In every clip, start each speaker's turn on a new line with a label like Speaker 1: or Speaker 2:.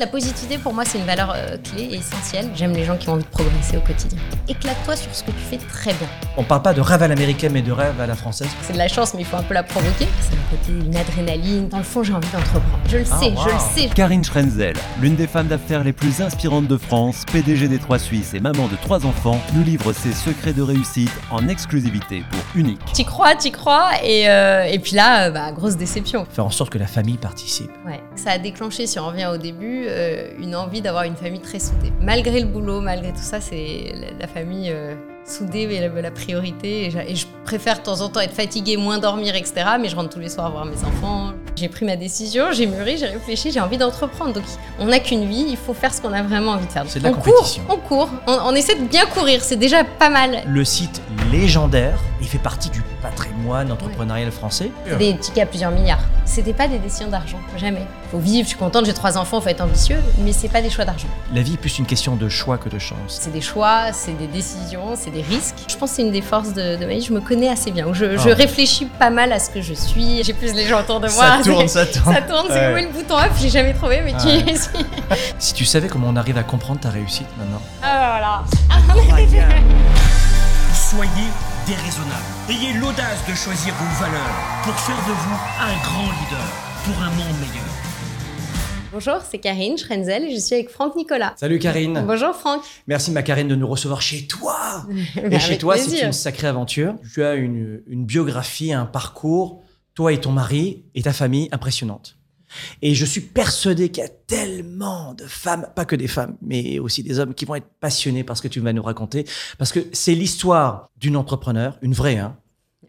Speaker 1: La positivité, pour moi, c'est une valeur euh, clé et essentielle. J'aime les gens qui ont envie de progresser au quotidien. Éclate-toi sur ce que tu fais très bien.
Speaker 2: On parle pas de rêve à l'américaine, mais de rêve à la française.
Speaker 1: C'est de la chance, mais il faut un peu la provoquer. C'est le côté une adrénaline. Dans le fond, j'ai envie d'entreprendre. Je le
Speaker 2: Ah,
Speaker 1: sais,
Speaker 2: wow.
Speaker 1: je le sais.
Speaker 3: Karine Schrenzel, l'une des femmes d'affaires les plus inspirantes de France, PDG des Trois Suisses et maman de trois enfants, nous livre ses secrets de réussite en exclusivité pour Unique.
Speaker 1: T'y crois, t'y crois. Et, euh, et puis là, euh, bah, grosse déception.
Speaker 2: Faire en sorte que la famille participe.
Speaker 1: Ouais. Ça a déclenché, si on revient au début, euh, une envie d'avoir une famille très soudée. Malgré le boulot, malgré tout ça, c'est la, famille euh, soudée est la, la priorité. Et, et je préfère de temps en temps être fatiguée, moins dormir, etc. Mais je rentre tous les soirs voir mes enfants. J'ai pris ma décision, j'ai mûri, j'ai réfléchi, j'ai envie d'entreprendre. Donc on n'a qu'une vie, il faut faire ce qu'on a vraiment envie de faire.
Speaker 2: C'est de la
Speaker 1: on
Speaker 2: compétition.
Speaker 1: court, on court, on, on essaie de bien courir, c'est déjà pas mal.
Speaker 2: Le site légendaire, il fait partie du patrimoine entrepreneurial français.
Speaker 1: C'est des tickets à plusieurs milliards. C'était pas des décisions d'argent, jamais. Faut vivre, je suis contente, j'ai trois enfants, faut être ambitieux, mais c'est pas des choix d'argent.
Speaker 2: La vie est plus une question de choix que de chance.
Speaker 1: C'est des choix, c'est des décisions, c'est des risques. Je pense que c'est une des forces de, de ma vie. Je me connais assez bien. Je, je
Speaker 2: Ah.
Speaker 1: réfléchis pas mal à ce que je suis. J'ai plus les gens autour de moi.
Speaker 2: Ça tourne, ça tourne.
Speaker 1: Ça tourne, c'est
Speaker 2: Ouais.
Speaker 1: où est le bouton up J'ai jamais trouvé, mais
Speaker 2: Ouais.
Speaker 1: tu es.
Speaker 2: Si tu savais comment on arrive à comprendre ta réussite maintenant.
Speaker 1: Ah voilà.
Speaker 4: Soyez déraisonnable. Ayez l'audace de choisir vos valeurs pour faire de vous un grand leader pour un monde meilleur.
Speaker 1: Bonjour, c'est Karine Schrenzel et je suis avec Franck Nicolas.
Speaker 2: Salut Karine.
Speaker 1: Bonjour Franck.
Speaker 2: Merci ma Karine de nous recevoir chez toi. Et
Speaker 1: Bah,
Speaker 2: chez toi, c'est une sacrée aventure. Tu as une, une biographie, un parcours, toi et ton mari et ta famille impressionnante. Et je suis persuadé qu'il y a tellement de femmes, pas que des femmes, mais aussi des hommes qui vont être passionnés par ce que tu vas nous raconter. Parce que c'est l'histoire d'une entrepreneur, une vraie, hein.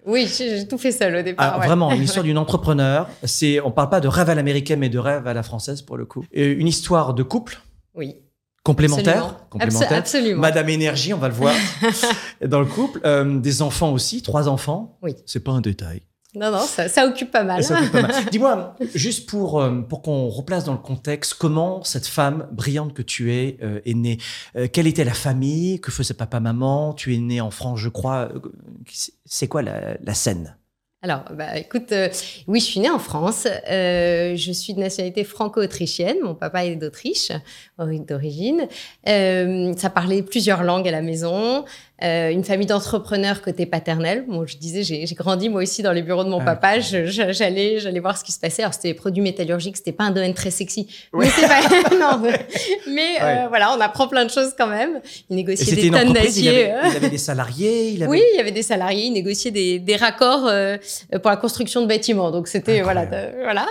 Speaker 1: Oui, j'ai tout fait seul au départ.
Speaker 2: Ah,
Speaker 1: ouais.
Speaker 2: Vraiment, une histoire d'une entrepreneur. C'est, on parle pas de rêve à l'américaine, mais de rêve à la française pour le coup. Et une histoire de couple
Speaker 1: Oui.
Speaker 2: complémentaire,
Speaker 1: Absolument.
Speaker 2: complémentaire.
Speaker 1: Abso- absolument.
Speaker 2: Madame Énergie, on va le voir dans le couple. Euh, des enfants aussi, trois enfants.
Speaker 1: Oui.
Speaker 2: C'est pas un détail.
Speaker 1: Non, non, ça, ça occupe pas mal.
Speaker 2: Dis-moi, juste pour, euh, pour qu'on replace dans le contexte, comment cette femme brillante que tu es euh, est née? Euh, Quelle était la famille? Que faisait papa-maman Tu es née en France, je crois. C'est- quoi la, la scène?
Speaker 1: Alors, bah, écoute, euh, oui, je suis née en France. Euh, je suis de nationalité franco-autrichienne. Mon papa est d'Autriche, d'origine. Euh, ça parlait plusieurs langues à la maison. Euh, une famille d'entrepreneurs côté paternel. Bon, je disais, j'ai j'ai grandi moi aussi dans les bureaux de mon
Speaker 2: Ah,
Speaker 1: papa. J'allais, j'allais voir ce qui se passait. Alors, c'était des produits métallurgiques. C'était pas un domaine très sexy.
Speaker 2: Ouais.
Speaker 1: Mais c'est pas, non. Mais euh,
Speaker 2: Ouais.
Speaker 1: voilà, on apprend plein de choses quand même. Il négociait des tonnes
Speaker 2: il
Speaker 1: d'acier.
Speaker 2: il y avait des salariés il avait...
Speaker 1: Oui, il y avait des salariés, ils négociaient des, des raccords euh, pour la construction de bâtiments. Donc c'était voilà, de- voilà.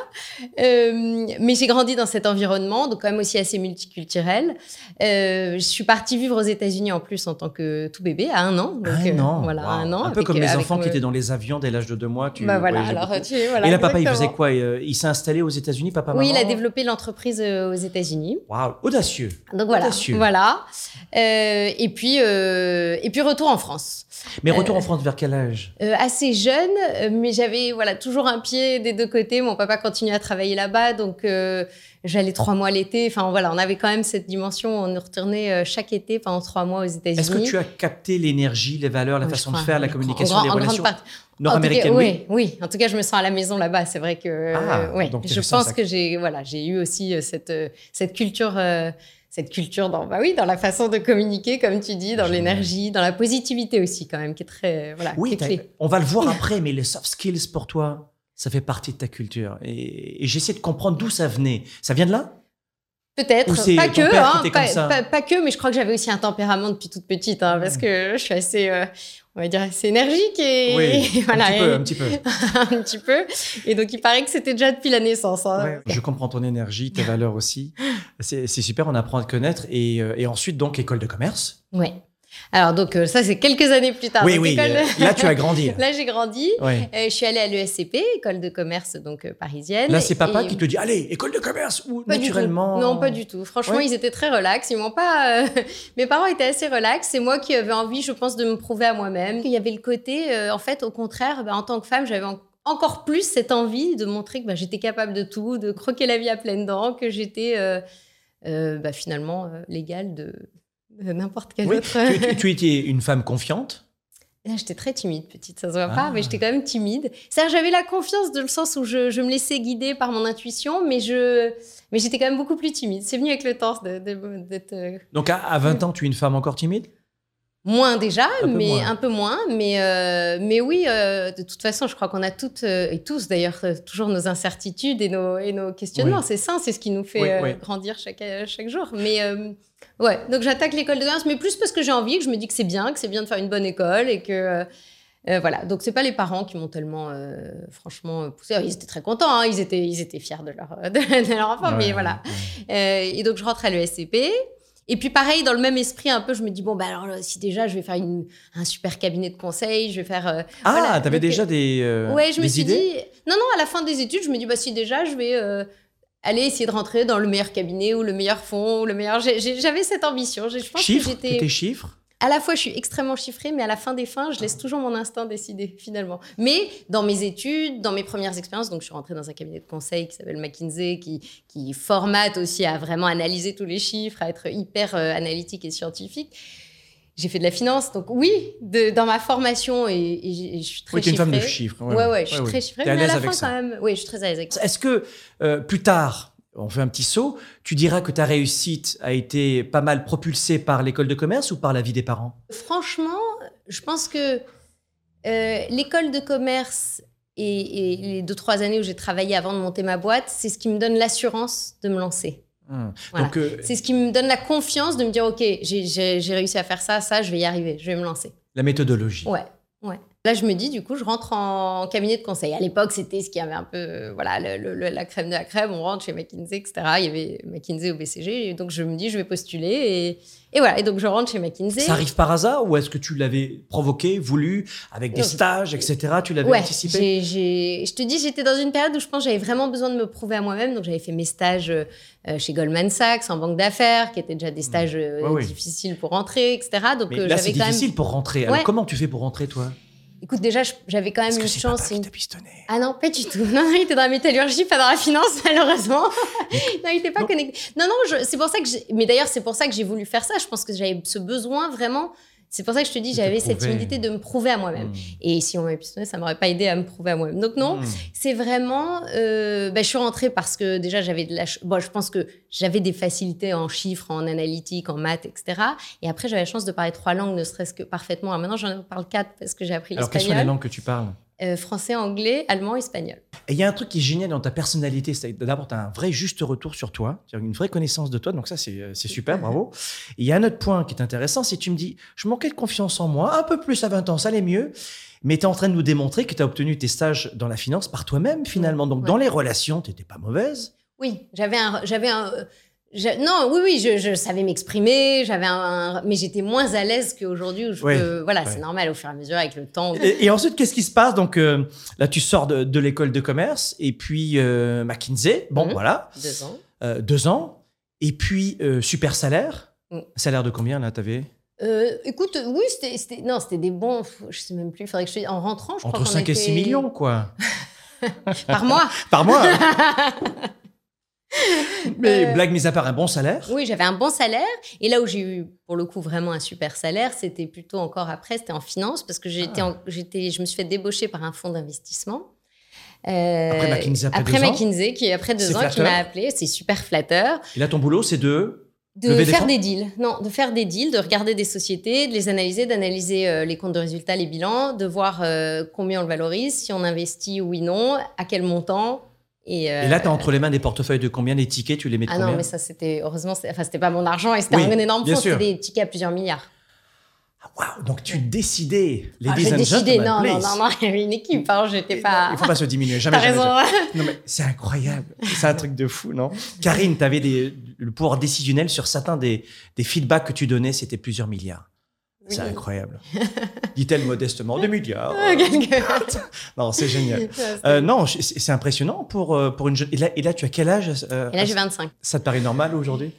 Speaker 1: Euh, mais j'ai grandi dans cet environnement, donc quand même aussi assez multiculturel. Euh, je suis partie vivre aux États-Unis en plus en tant que tout bébé à un an. Donc,
Speaker 2: un
Speaker 1: euh,
Speaker 2: an.
Speaker 1: voilà,
Speaker 2: Wow.
Speaker 1: un an.
Speaker 2: Un peu
Speaker 1: avec,
Speaker 2: comme
Speaker 1: euh,
Speaker 2: les enfants qui étaient dans les avions dès l'âge de deux mois. Tu
Speaker 1: Bah voilà,
Speaker 2: voyageais
Speaker 1: alors
Speaker 2: beaucoup.
Speaker 1: tu voilà,
Speaker 2: Et là, papa, il faisait quoi Il s'est installé aux États-Unis, papa, maman
Speaker 1: Oui, il a développé l'entreprise aux États-Unis.
Speaker 2: Waouh, audacieux.
Speaker 1: Donc voilà,
Speaker 2: Audacieux.
Speaker 1: voilà. Et puis et puis retour en France.
Speaker 2: Mais retour en France vers quel âge?
Speaker 1: assez jeune, mais j'avais voilà toujours un pied des deux côtés. Mon papa continuait à travailler là-bas, donc euh, j'allais trois mois l'été. Enfin voilà, on avait quand même cette dimension. On retournait euh, chaque été pendant trois mois aux États-Unis.
Speaker 2: Est-ce que tu as capté l'énergie, les valeurs, la
Speaker 1: Oui,
Speaker 2: façon de faire, la
Speaker 1: en-
Speaker 2: communication,
Speaker 1: en,
Speaker 2: les
Speaker 1: en
Speaker 2: relations nord-américaines
Speaker 1: En
Speaker 2: Oui.
Speaker 1: oui, oui. En tout cas, je me sens à la maison là-bas. C'est vrai que
Speaker 2: Ah,
Speaker 1: euh, je pense
Speaker 2: ça-
Speaker 1: que j'ai voilà, j'ai eu aussi euh, cette euh, cette culture. euh, cette culture dans, bah oui, dans la façon de communiquer, comme tu dis, dans l'énergie, dans la positivité aussi, quand même, qui est très, voilà, qui
Speaker 2: Oui,
Speaker 1: est
Speaker 2: t'as-
Speaker 1: clé.
Speaker 2: on va le voir après, mais les soft skills pour toi, ça fait partie de ta culture. Et, et j'essaie de comprendre d'où ça venait. Ça vient de là?
Speaker 1: Peut-être, pas que, hein, pas, que, mais je crois que j'avais aussi un tempérament depuis toute petite, hein, parce que je suis assez, euh, on va dire, assez énergique et, et voilà,
Speaker 2: un petit peu,
Speaker 1: et-
Speaker 2: un petit peu.
Speaker 1: un petit peu. Et donc il paraît que c'était déjà depuis la naissance. hein.
Speaker 2: Ouais, je comprends ton énergie, tes valeurs aussi. C'est c'est super, on apprend à te connaître. Et, euh, et ensuite, donc, école de commerce.
Speaker 1: Ouais. Alors donc euh, ça c'est quelques années plus tard.
Speaker 2: oui,
Speaker 1: Donc,
Speaker 2: oui. euh, Là, tu as grandi.
Speaker 1: Là j'ai grandi.
Speaker 2: Ouais.
Speaker 1: Euh, je suis allée à l'ESCP, école de commerce donc euh, parisienne.
Speaker 2: Là, c'est papa
Speaker 1: Et-
Speaker 2: qui te dit Allez, école de commerce ou
Speaker 1: Pas
Speaker 2: naturellement.
Speaker 1: Non, pas du tout. Franchement,
Speaker 2: Ouais.
Speaker 1: ils étaient très relax. Ils m'ont pas. Mes parents étaient assez relax. C'est moi qui avais envie, je pense, de me prouver à moi-même. Il y avait le côté, en fait, au contraire, bah, en tant que femme, j'avais en- encore plus cette envie de montrer que bah, j'étais capable de tout, de croquer la vie à pleines dents, que j'étais bah, finalement l'égale de, de n'importe quel
Speaker 2: Oui,
Speaker 1: autre.
Speaker 2: tu, tu- tu étais une femme confiante?
Speaker 1: J'étais très timide, petite, ça se voit
Speaker 2: Ah.
Speaker 1: pas, mais j'étais quand même timide. C'est-à-dire, j'avais la confiance dans le sens où je, je me laissais guider par mon intuition, mais je, mais j'étais quand même beaucoup plus timide. C'est venu avec le temps d'être euh,
Speaker 2: Donc à, à 20 ans, tu es une femme encore timide?
Speaker 1: Moins déjà,
Speaker 2: Un peu
Speaker 1: mais
Speaker 2: moins.
Speaker 1: un peu moins. Mais, euh, mais oui, euh, de toute façon, je crois qu'on a toutes euh, et tous d'ailleurs toujours nos incertitudes et nos, et nos questionnements.
Speaker 2: Oui.
Speaker 1: C'est ça, c'est ce qui nous fait
Speaker 2: Oui, oui.
Speaker 1: grandir chaque, chaque jour. Mais euh, ouais, donc j'attaque l'école de commerce, mais plus parce que j'ai envie, que je me dis que c'est bien, que c'est bien de faire une bonne école et que. euh, euh, voilà, donc c'est pas les parents qui m'ont tellement, euh, franchement, poussé. Ils étaient très contents, hein, ils, étaient, ils étaient fiers de leur, de, de leur enfant, mais voilà.
Speaker 2: ouais.
Speaker 1: Euh, et donc, je rentre à l'ESCP. Et puis, pareil, dans le même esprit, un peu, je me dis, bon, bah alors, si déjà, je vais faire une- un super cabinet de conseil, je vais faire.
Speaker 2: Ah,
Speaker 1: voilà.
Speaker 2: t'avais déjà des,
Speaker 1: ouais, je me suis
Speaker 2: idées
Speaker 1: dit. Non, non, à la fin des études, je me dis, bah, si déjà, je vais aller essayer de rentrer dans le meilleur cabinet ou le meilleur fonds ou le meilleur. J'avais cette ambition. J'ai- Je pense
Speaker 2: Chiffres?
Speaker 1: que j'étais.
Speaker 2: Tes chiffres
Speaker 1: À la fois, je suis extrêmement chiffrée, mais à la fin des fins, je laisse toujours mon instinct décider, finalement. Mais dans mes études, dans mes premières expériences, donc je suis rentrée dans un cabinet de conseil qui s'appelle McKinsey, qui, qui formate aussi à vraiment analyser tous les chiffres, à être hyper euh, analytique et scientifique. J'ai fait de la finance, donc oui, de- dans ma formation, et, et je suis très
Speaker 2: Oui, t'es une femme de
Speaker 1: chiffrée.
Speaker 2: chiffres.
Speaker 1: Ouais, ouais, je suis très chiffrée,
Speaker 2: à
Speaker 1: mais à
Speaker 2: l'aise
Speaker 1: la fin,
Speaker 2: ça.
Speaker 1: quand même, oui, je suis très à l'aise avec ça.
Speaker 2: Est-ce que euh, plus tard, on fait un petit saut, tu diras que ta réussite a été pas mal propulsée par l'école de commerce ou par la vie des parents?
Speaker 1: Franchement, je pense que euh, l'école de commerce et, et les deux, trois années où j'ai travaillé avant de monter ma boîte, c'est ce qui me donne l'assurance de me lancer. Voilà.
Speaker 2: Donc, euh,
Speaker 1: C'est ce qui me donne la confiance de me dire, OK, j'ai réussi à faire ça, ça, je vais y arriver, je vais me lancer.
Speaker 2: la méthodologie.
Speaker 1: Ouais, ouais. Là, je me dis, du coup, je rentre en cabinet de conseil. À l'époque, c'était ce qui avait un peu, euh, voilà, le- le- le- la crème de la crème. On rentre chez McKinsey, etc. Il y avait McKinsey au BCG. Et donc, je me dis, je vais postuler. Et, et voilà. Et donc, je rentre chez McKinsey.
Speaker 2: Ça arrive par hasard ou est-ce que tu l'avais provoqué, voulu, avec des stages, etc. Tu l'avais
Speaker 1: Ouais,
Speaker 2: anticipé
Speaker 1: j'ai- je te dis, j'étais dans une période où je pense j'avais vraiment besoin de me prouver à moi-même. Donc, j'avais fait mes stages euh, chez Goldman Sachs, en banque d'affaires, qui étaient déjà des stages euh,
Speaker 2: Ouais,
Speaker 1: difficiles pour rentrer, etc. Donc, j'avais
Speaker 2: c'est difficile
Speaker 1: même.
Speaker 2: pour rentrer. Alors,
Speaker 1: Ouais.
Speaker 2: comment tu fais pour rentrer, toi?
Speaker 1: Écoute, déjà, j'avais quand même
Speaker 2: que
Speaker 1: une chance.
Speaker 2: qui
Speaker 1: une- Ah non, pas du tout. Non, non, il était dans la métallurgie, pas dans la finance, malheureusement. non, il n'était pas
Speaker 2: Non.
Speaker 1: connecté. Non, non, je- c'est pour ça que. Mais d'ailleurs, c'est pour ça que j'ai voulu faire ça. Je pense que j'avais ce besoin vraiment... C'est pour ça que je te dis, j'avais cette timidité de me prouver à moi-même.
Speaker 2: Hmm.
Speaker 1: Et si on m'avait pistonné, ça m'aurait pas aidé à me prouver à moi-même. Donc non,
Speaker 2: Hmm.
Speaker 1: c'est vraiment... euh, bah, je suis rentrée parce que déjà, j'avais de la... Bon, je pense que j'avais des facilités en chiffres, en analytique, en maths, etc. Et après, j'avais la chance de parler trois langues, ne serait-ce que parfaitement. Alors maintenant, j'en parle quatre parce que j'ai appris
Speaker 2: Alors, quelles sont les
Speaker 1: l'espagnol.
Speaker 2: langues que tu parles?
Speaker 1: Euh, français, anglais, allemand, espagnol.
Speaker 2: Et il y a un truc qui est génial dans ta personnalité, c'est d'abord, tu as un vrai juste retour sur toi, une vraie connaissance de toi, donc ça, c'est euh, super, bravo. Et il y a un autre point qui est intéressant, c'est que tu me dis, je manquais de confiance en moi, un peu plus à 20 ans, ça allait mieux, mais tu es en train de nous démontrer que tu as obtenu tes stages dans la finance par toi-même, finalement. Donc,
Speaker 1: Ouais.
Speaker 2: dans les relations, tu n'étais pas mauvaise.
Speaker 1: Oui, j'avais un, j'avais un, euh, je- non, oui, oui, je, je savais m'exprimer, j'avais un, mais j'étais moins à l'aise qu'aujourd'hui où je
Speaker 2: Ouais,
Speaker 1: peux- voilà,
Speaker 2: ouais.
Speaker 1: c'est normal au fur et à mesure avec le temps.
Speaker 2: Et, et ensuite, qu'est-ce qui se passe? Donc, euh, là, tu sors de, de l'école de commerce, et puis euh, McKinsey, bon,
Speaker 1: Mhm.
Speaker 2: voilà,
Speaker 1: Deux ans.
Speaker 2: euh, deux ans, et puis super salaire.
Speaker 1: Mhm.
Speaker 2: Salaire de combien, là, t'avais?
Speaker 1: Euh, écoute, oui, c'était, non, c'était des bons, je sais même plus, il faudrait que je, en rentrant, je crois
Speaker 2: Entre
Speaker 1: qu'on
Speaker 2: 5 et 6
Speaker 1: était-
Speaker 2: millions, quoi.
Speaker 1: par mois.
Speaker 2: Par mois. Mais
Speaker 1: Euh,
Speaker 2: blague mise à part, un bon salaire?
Speaker 1: Oui, j'avais un bon salaire. Et là où j'ai eu, pour le coup, vraiment un super salaire, c'était plutôt encore après, c'était en finance, parce que j'étais,
Speaker 2: Ah.
Speaker 1: j'étais, je me suis fait débaucher par un fonds d'investissement. Euh,
Speaker 2: Après McKinsey, après
Speaker 1: après
Speaker 2: deux ans
Speaker 1: McKinsey, qui après deux ans, qui m'a appelé. C'est super flatteur.
Speaker 2: Et là, ton boulot, c'est de.
Speaker 1: De
Speaker 2: Lever
Speaker 1: faire des deals. Non, de faire des deals, de regarder des sociétés, de les analyser, d'analyser euh, les comptes de résultats, les bilans, de voir euh, combien on le valorise, si on investit oui, non, à quel montant. Et, euh,
Speaker 2: Et là, tu as entre les mains des portefeuilles de combien Des tickets, tu les mets de
Speaker 1: Ah
Speaker 2: combien
Speaker 1: non, mais ça, c'était. Heureusement, enfin, c'était pas mon argent et c'était
Speaker 2: Oui,
Speaker 1: un énorme fonds. C'était des tickets à plusieurs milliards.
Speaker 2: Ah, Waouh Donc, tu décidais.
Speaker 1: Ah,
Speaker 2: Ladies
Speaker 1: J'ai décidé. Non, non, non, non, il y avait une équipe. Hein, J'étais pas.
Speaker 2: Il faut pas se diminuer. Jamais,
Speaker 1: T'as
Speaker 2: jamais,
Speaker 1: raison.
Speaker 2: jamais. Non, mais c'est incroyable. C'est un truc de fou, non? Karine, tu avais le pouvoir décisionnel sur certains des, des feedbacks que tu donnais, c'était plusieurs milliards. C'est incroyable. Dit-elle modestement, des milliards. Non, c'est génial. Euh, non, c'est impressionnant pour, euh, pour une jeune. Et là, et là, tu as quel âge euh,
Speaker 1: Et là, j'ai 25.
Speaker 2: Ça te paraît normal aujourd'hui?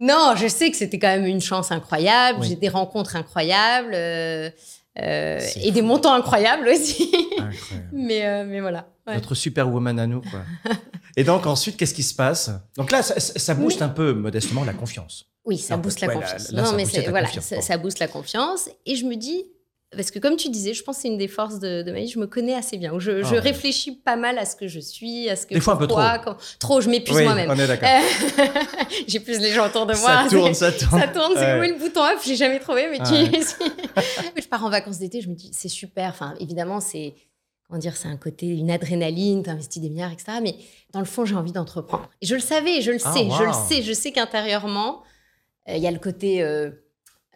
Speaker 1: Non, je sais que c'était quand même une chance incroyable.
Speaker 2: Oui.
Speaker 1: J'ai des rencontres incroyables. euh, et des montants incroyables aussi.
Speaker 2: Incroyable.
Speaker 1: mais, mais voilà. Ouais.
Speaker 2: Notre superwoman à nous, quoi. et donc, ensuite, qu'est-ce qui se passe? Donc là, ça, ça- booste un peu, modestement, la confiance.
Speaker 1: Oui, ça booste la
Speaker 2: ouais,
Speaker 1: confiance. non, mais voilà, ça, booste la confiance. Et je me dis, parce que comme tu disais, je pense que c'est une des forces de, de ma vie, je me connais assez bien. Je,
Speaker 2: Ah ouais.
Speaker 1: réfléchis pas mal à ce que je suis, à ce que
Speaker 2: Des fois un peu trop.
Speaker 1: quand- trop, je m'épuise
Speaker 2: Oui,
Speaker 1: moi-même.
Speaker 2: on est d'accord.
Speaker 1: Euh, J'ai plus les gens autour de moi.
Speaker 2: Ça tourne, ça tourne.
Speaker 1: Ça tourne, c'est
Speaker 2: Ouais.
Speaker 1: le bouton off? J'ai jamais trouvé, mais
Speaker 2: Ouais.
Speaker 1: tu. je pars en vacances d'été, je me dis c'est super. Enfin, évidemment, c'est comment dire, c'est un côté une adrénaline, t'investis des milliards, etc. Mais dans le fond, j'ai envie d'entreprendre. Et je le savais, je le
Speaker 2: Ah,
Speaker 1: sais, je le sais, je sais qu'intérieurement, euh, il y a le côté. euh,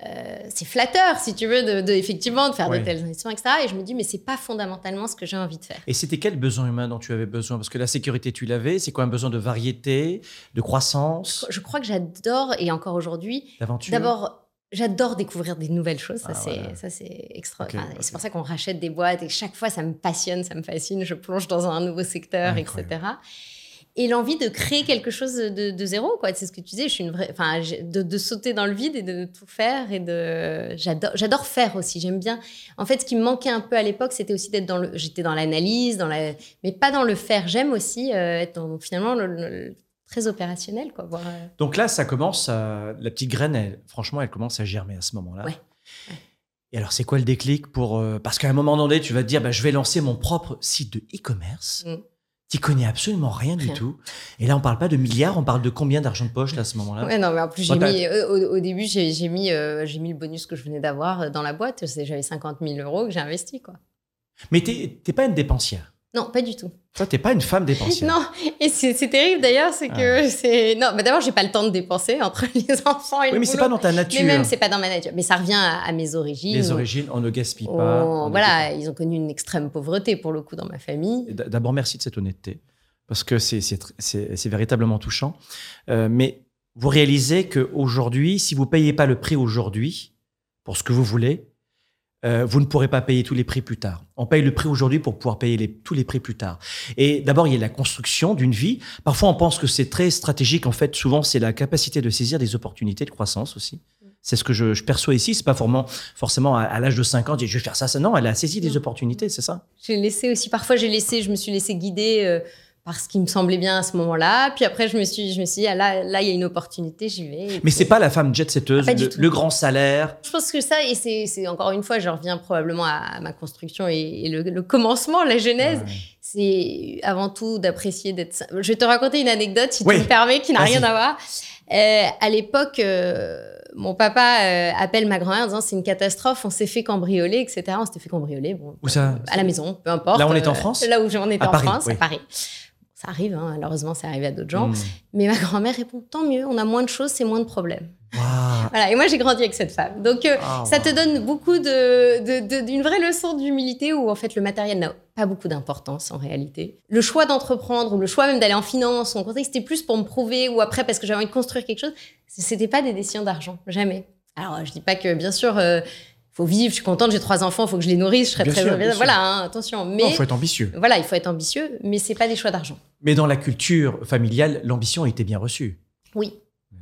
Speaker 1: euh, c'est flatteur, si tu veux, de, de- effectivement de faire
Speaker 2: Oui.
Speaker 1: de telles investissements, etc. Et je me dis, mais c'est pas fondamentalement ce que j'ai envie de faire.
Speaker 2: Et c'était quel besoin humain dont tu avais besoin? Parce que la sécurité, tu l'avais. C'est quoi un besoin de variété, de croissance,
Speaker 1: Je crois que j'adore, et encore aujourd'hui,
Speaker 2: d'aventure?
Speaker 1: D'abord, j'adore découvrir des nouvelles choses. Ça,
Speaker 2: Ah,
Speaker 1: c'est,
Speaker 2: voilà.
Speaker 1: ça, c'est extra. Enfin. C'est pour ça qu'on rachète des boîtes et chaque fois, ça me passionne, ça me fascine. Je plonge dans un nouveau secteur,
Speaker 2: Incroyable.
Speaker 1: etc. Et l'envie de créer quelque chose de, de zéro, quoi. C'est ce que tu disais. Je suis une vraie, enfin, de, de sauter dans le vide et de tout faire et de. J'adore, j'adore faire aussi. J'aime bien. En fait, ce qui me manquait un peu à l'époque, c'était aussi d'être dans le. J'étais dans l'analyse, dans la, mais pas dans le faire. J'aime aussi euh, être dans, finalement le, le- très opérationnel, quoi. Voir, euh,
Speaker 2: Donc là, ça commence à... La petite graine, elle- franchement, elle commence à germer à ce moment-là.
Speaker 1: Ouais.
Speaker 2: Et alors, c'est quoi le déclic pour... euh, Parce qu'à un moment donné, tu vas te dire, bah, je vais lancer mon propre site de e-commerce.
Speaker 1: Mm.
Speaker 2: Tu connais absolument rien du tout. Et là, on parle pas de milliards, on parle de combien d'argent de poche là, à ce moment-là?
Speaker 1: Ouais, non, mais en plus, j'ai mis, euh, au, au début, j'ai mis, j'ai mis le bonus que je venais d'avoir dans la boîte. J'avais 50 000 euros que j'ai investi, quoi.
Speaker 2: Mais t'es t'es pas une dépensière.
Speaker 1: Non, pas du tout.
Speaker 2: Toi, t'es pas une femme dépensière.
Speaker 1: Non, et c'est terrible d'ailleurs, c'est que c'est. Non, bah d'abord, j'ai pas le temps de dépenser entre les enfants et
Speaker 2: Oui,
Speaker 1: le
Speaker 2: mais c'est pas dans ta nature.
Speaker 1: Mais même, c'est pas dans ma nature. Mais ça revient à, à mes origines.
Speaker 2: Les origines, on ne gaspille pas. on
Speaker 1: voilà, ils ont connu une extrême pauvreté pour le coup dans ma famille.
Speaker 2: D'abord, merci de cette honnêteté, parce que c'est- véritablement touchant. Euh, mais vous réalisez qu'aujourd'hui, si vous payez pas le prix aujourd'hui, pour ce que vous voulez, euh, vous ne pourrez pas payer tous les prix plus tard. On paye le prix aujourd'hui pour pouvoir payer les- tous les prix plus tard. Et d'abord, il y a la construction d'une vie. Parfois, on pense que c'est très stratégique. En fait, souvent, c'est la capacité de saisir des opportunités de croissance aussi. C'est ce que je, je perçois ici. C'est pas forcément, forcément à, à l'âge de 5 ans, je vais faire ça, ça. Non, elle a saisi des opportunités, c'est ça
Speaker 1: J'ai laissé aussi, parfois j'ai laissé, je me suis laissé guider euh, par ce qui me semblait bien à ce moment-là. Puis après, je me suis, je me suis dit, ah, là, là, il y a une opportunité, j'y vais.
Speaker 2: Mais
Speaker 1: puis-
Speaker 2: c'est pas la femme jet-setteuse,
Speaker 1: Ah, pas du
Speaker 2: le, grand salaire.
Speaker 1: Je pense que ça, et c'est encore une fois, je reviens probablement à ma construction et, et le, le commencement, la genèse,
Speaker 2: Ouais.
Speaker 1: c'est avant tout d'apprécier d'être. Je vais te raconter une anecdote, si
Speaker 2: Oui.
Speaker 1: tu me permets, qui n'a rien à voir. Euh, à l'époque, euh, mon papa euh, appelle ma grand-mère en disant c'est une catastrophe, on s'est fait cambrioler, etc. On s'était fait cambrioler, bon,
Speaker 2: Où ça?
Speaker 1: à la maison, peu importe.
Speaker 2: Là, on est en France?
Speaker 1: Là où on était
Speaker 2: À
Speaker 1: en
Speaker 2: Paris,
Speaker 1: France,
Speaker 2: oui.
Speaker 1: à Paris. Ça arrive, hein, malheureusement, c'est arrivé à d'autres gens.
Speaker 2: Hmm.
Speaker 1: Mais ma grand-mère répond tant mieux, on a moins de choses, c'est moins de problèmes. Voilà, et moi j'ai grandi avec cette femme. Donc euh,
Speaker 2: Ah,
Speaker 1: ça te donne beaucoup de, d'une vraie leçon d'humilité où en fait le matériel n'a pas beaucoup d'importance en réalité. Le choix d'entreprendre ou le choix même d'aller en finance ou en conseil, c'était plus pour me prouver ou après parce que j'avais envie de construire quelque chose. C'était pas des décisions d'argent, jamais. Alors je dis pas que bien sûr euh, faut vivre, je suis contente, j'ai trois enfants, faut que je les nourrisse, je serais
Speaker 2: Bien
Speaker 1: très
Speaker 2: sûr, bien sûr.
Speaker 1: voilà, hein, attention. Mais
Speaker 2: Non, faut être ambitieux.
Speaker 1: voilà, il faut être ambitieux, mais c'est pas des choix d'argent.
Speaker 2: Mais dans la culture familiale, l'ambition était bien reçue.
Speaker 1: Oui.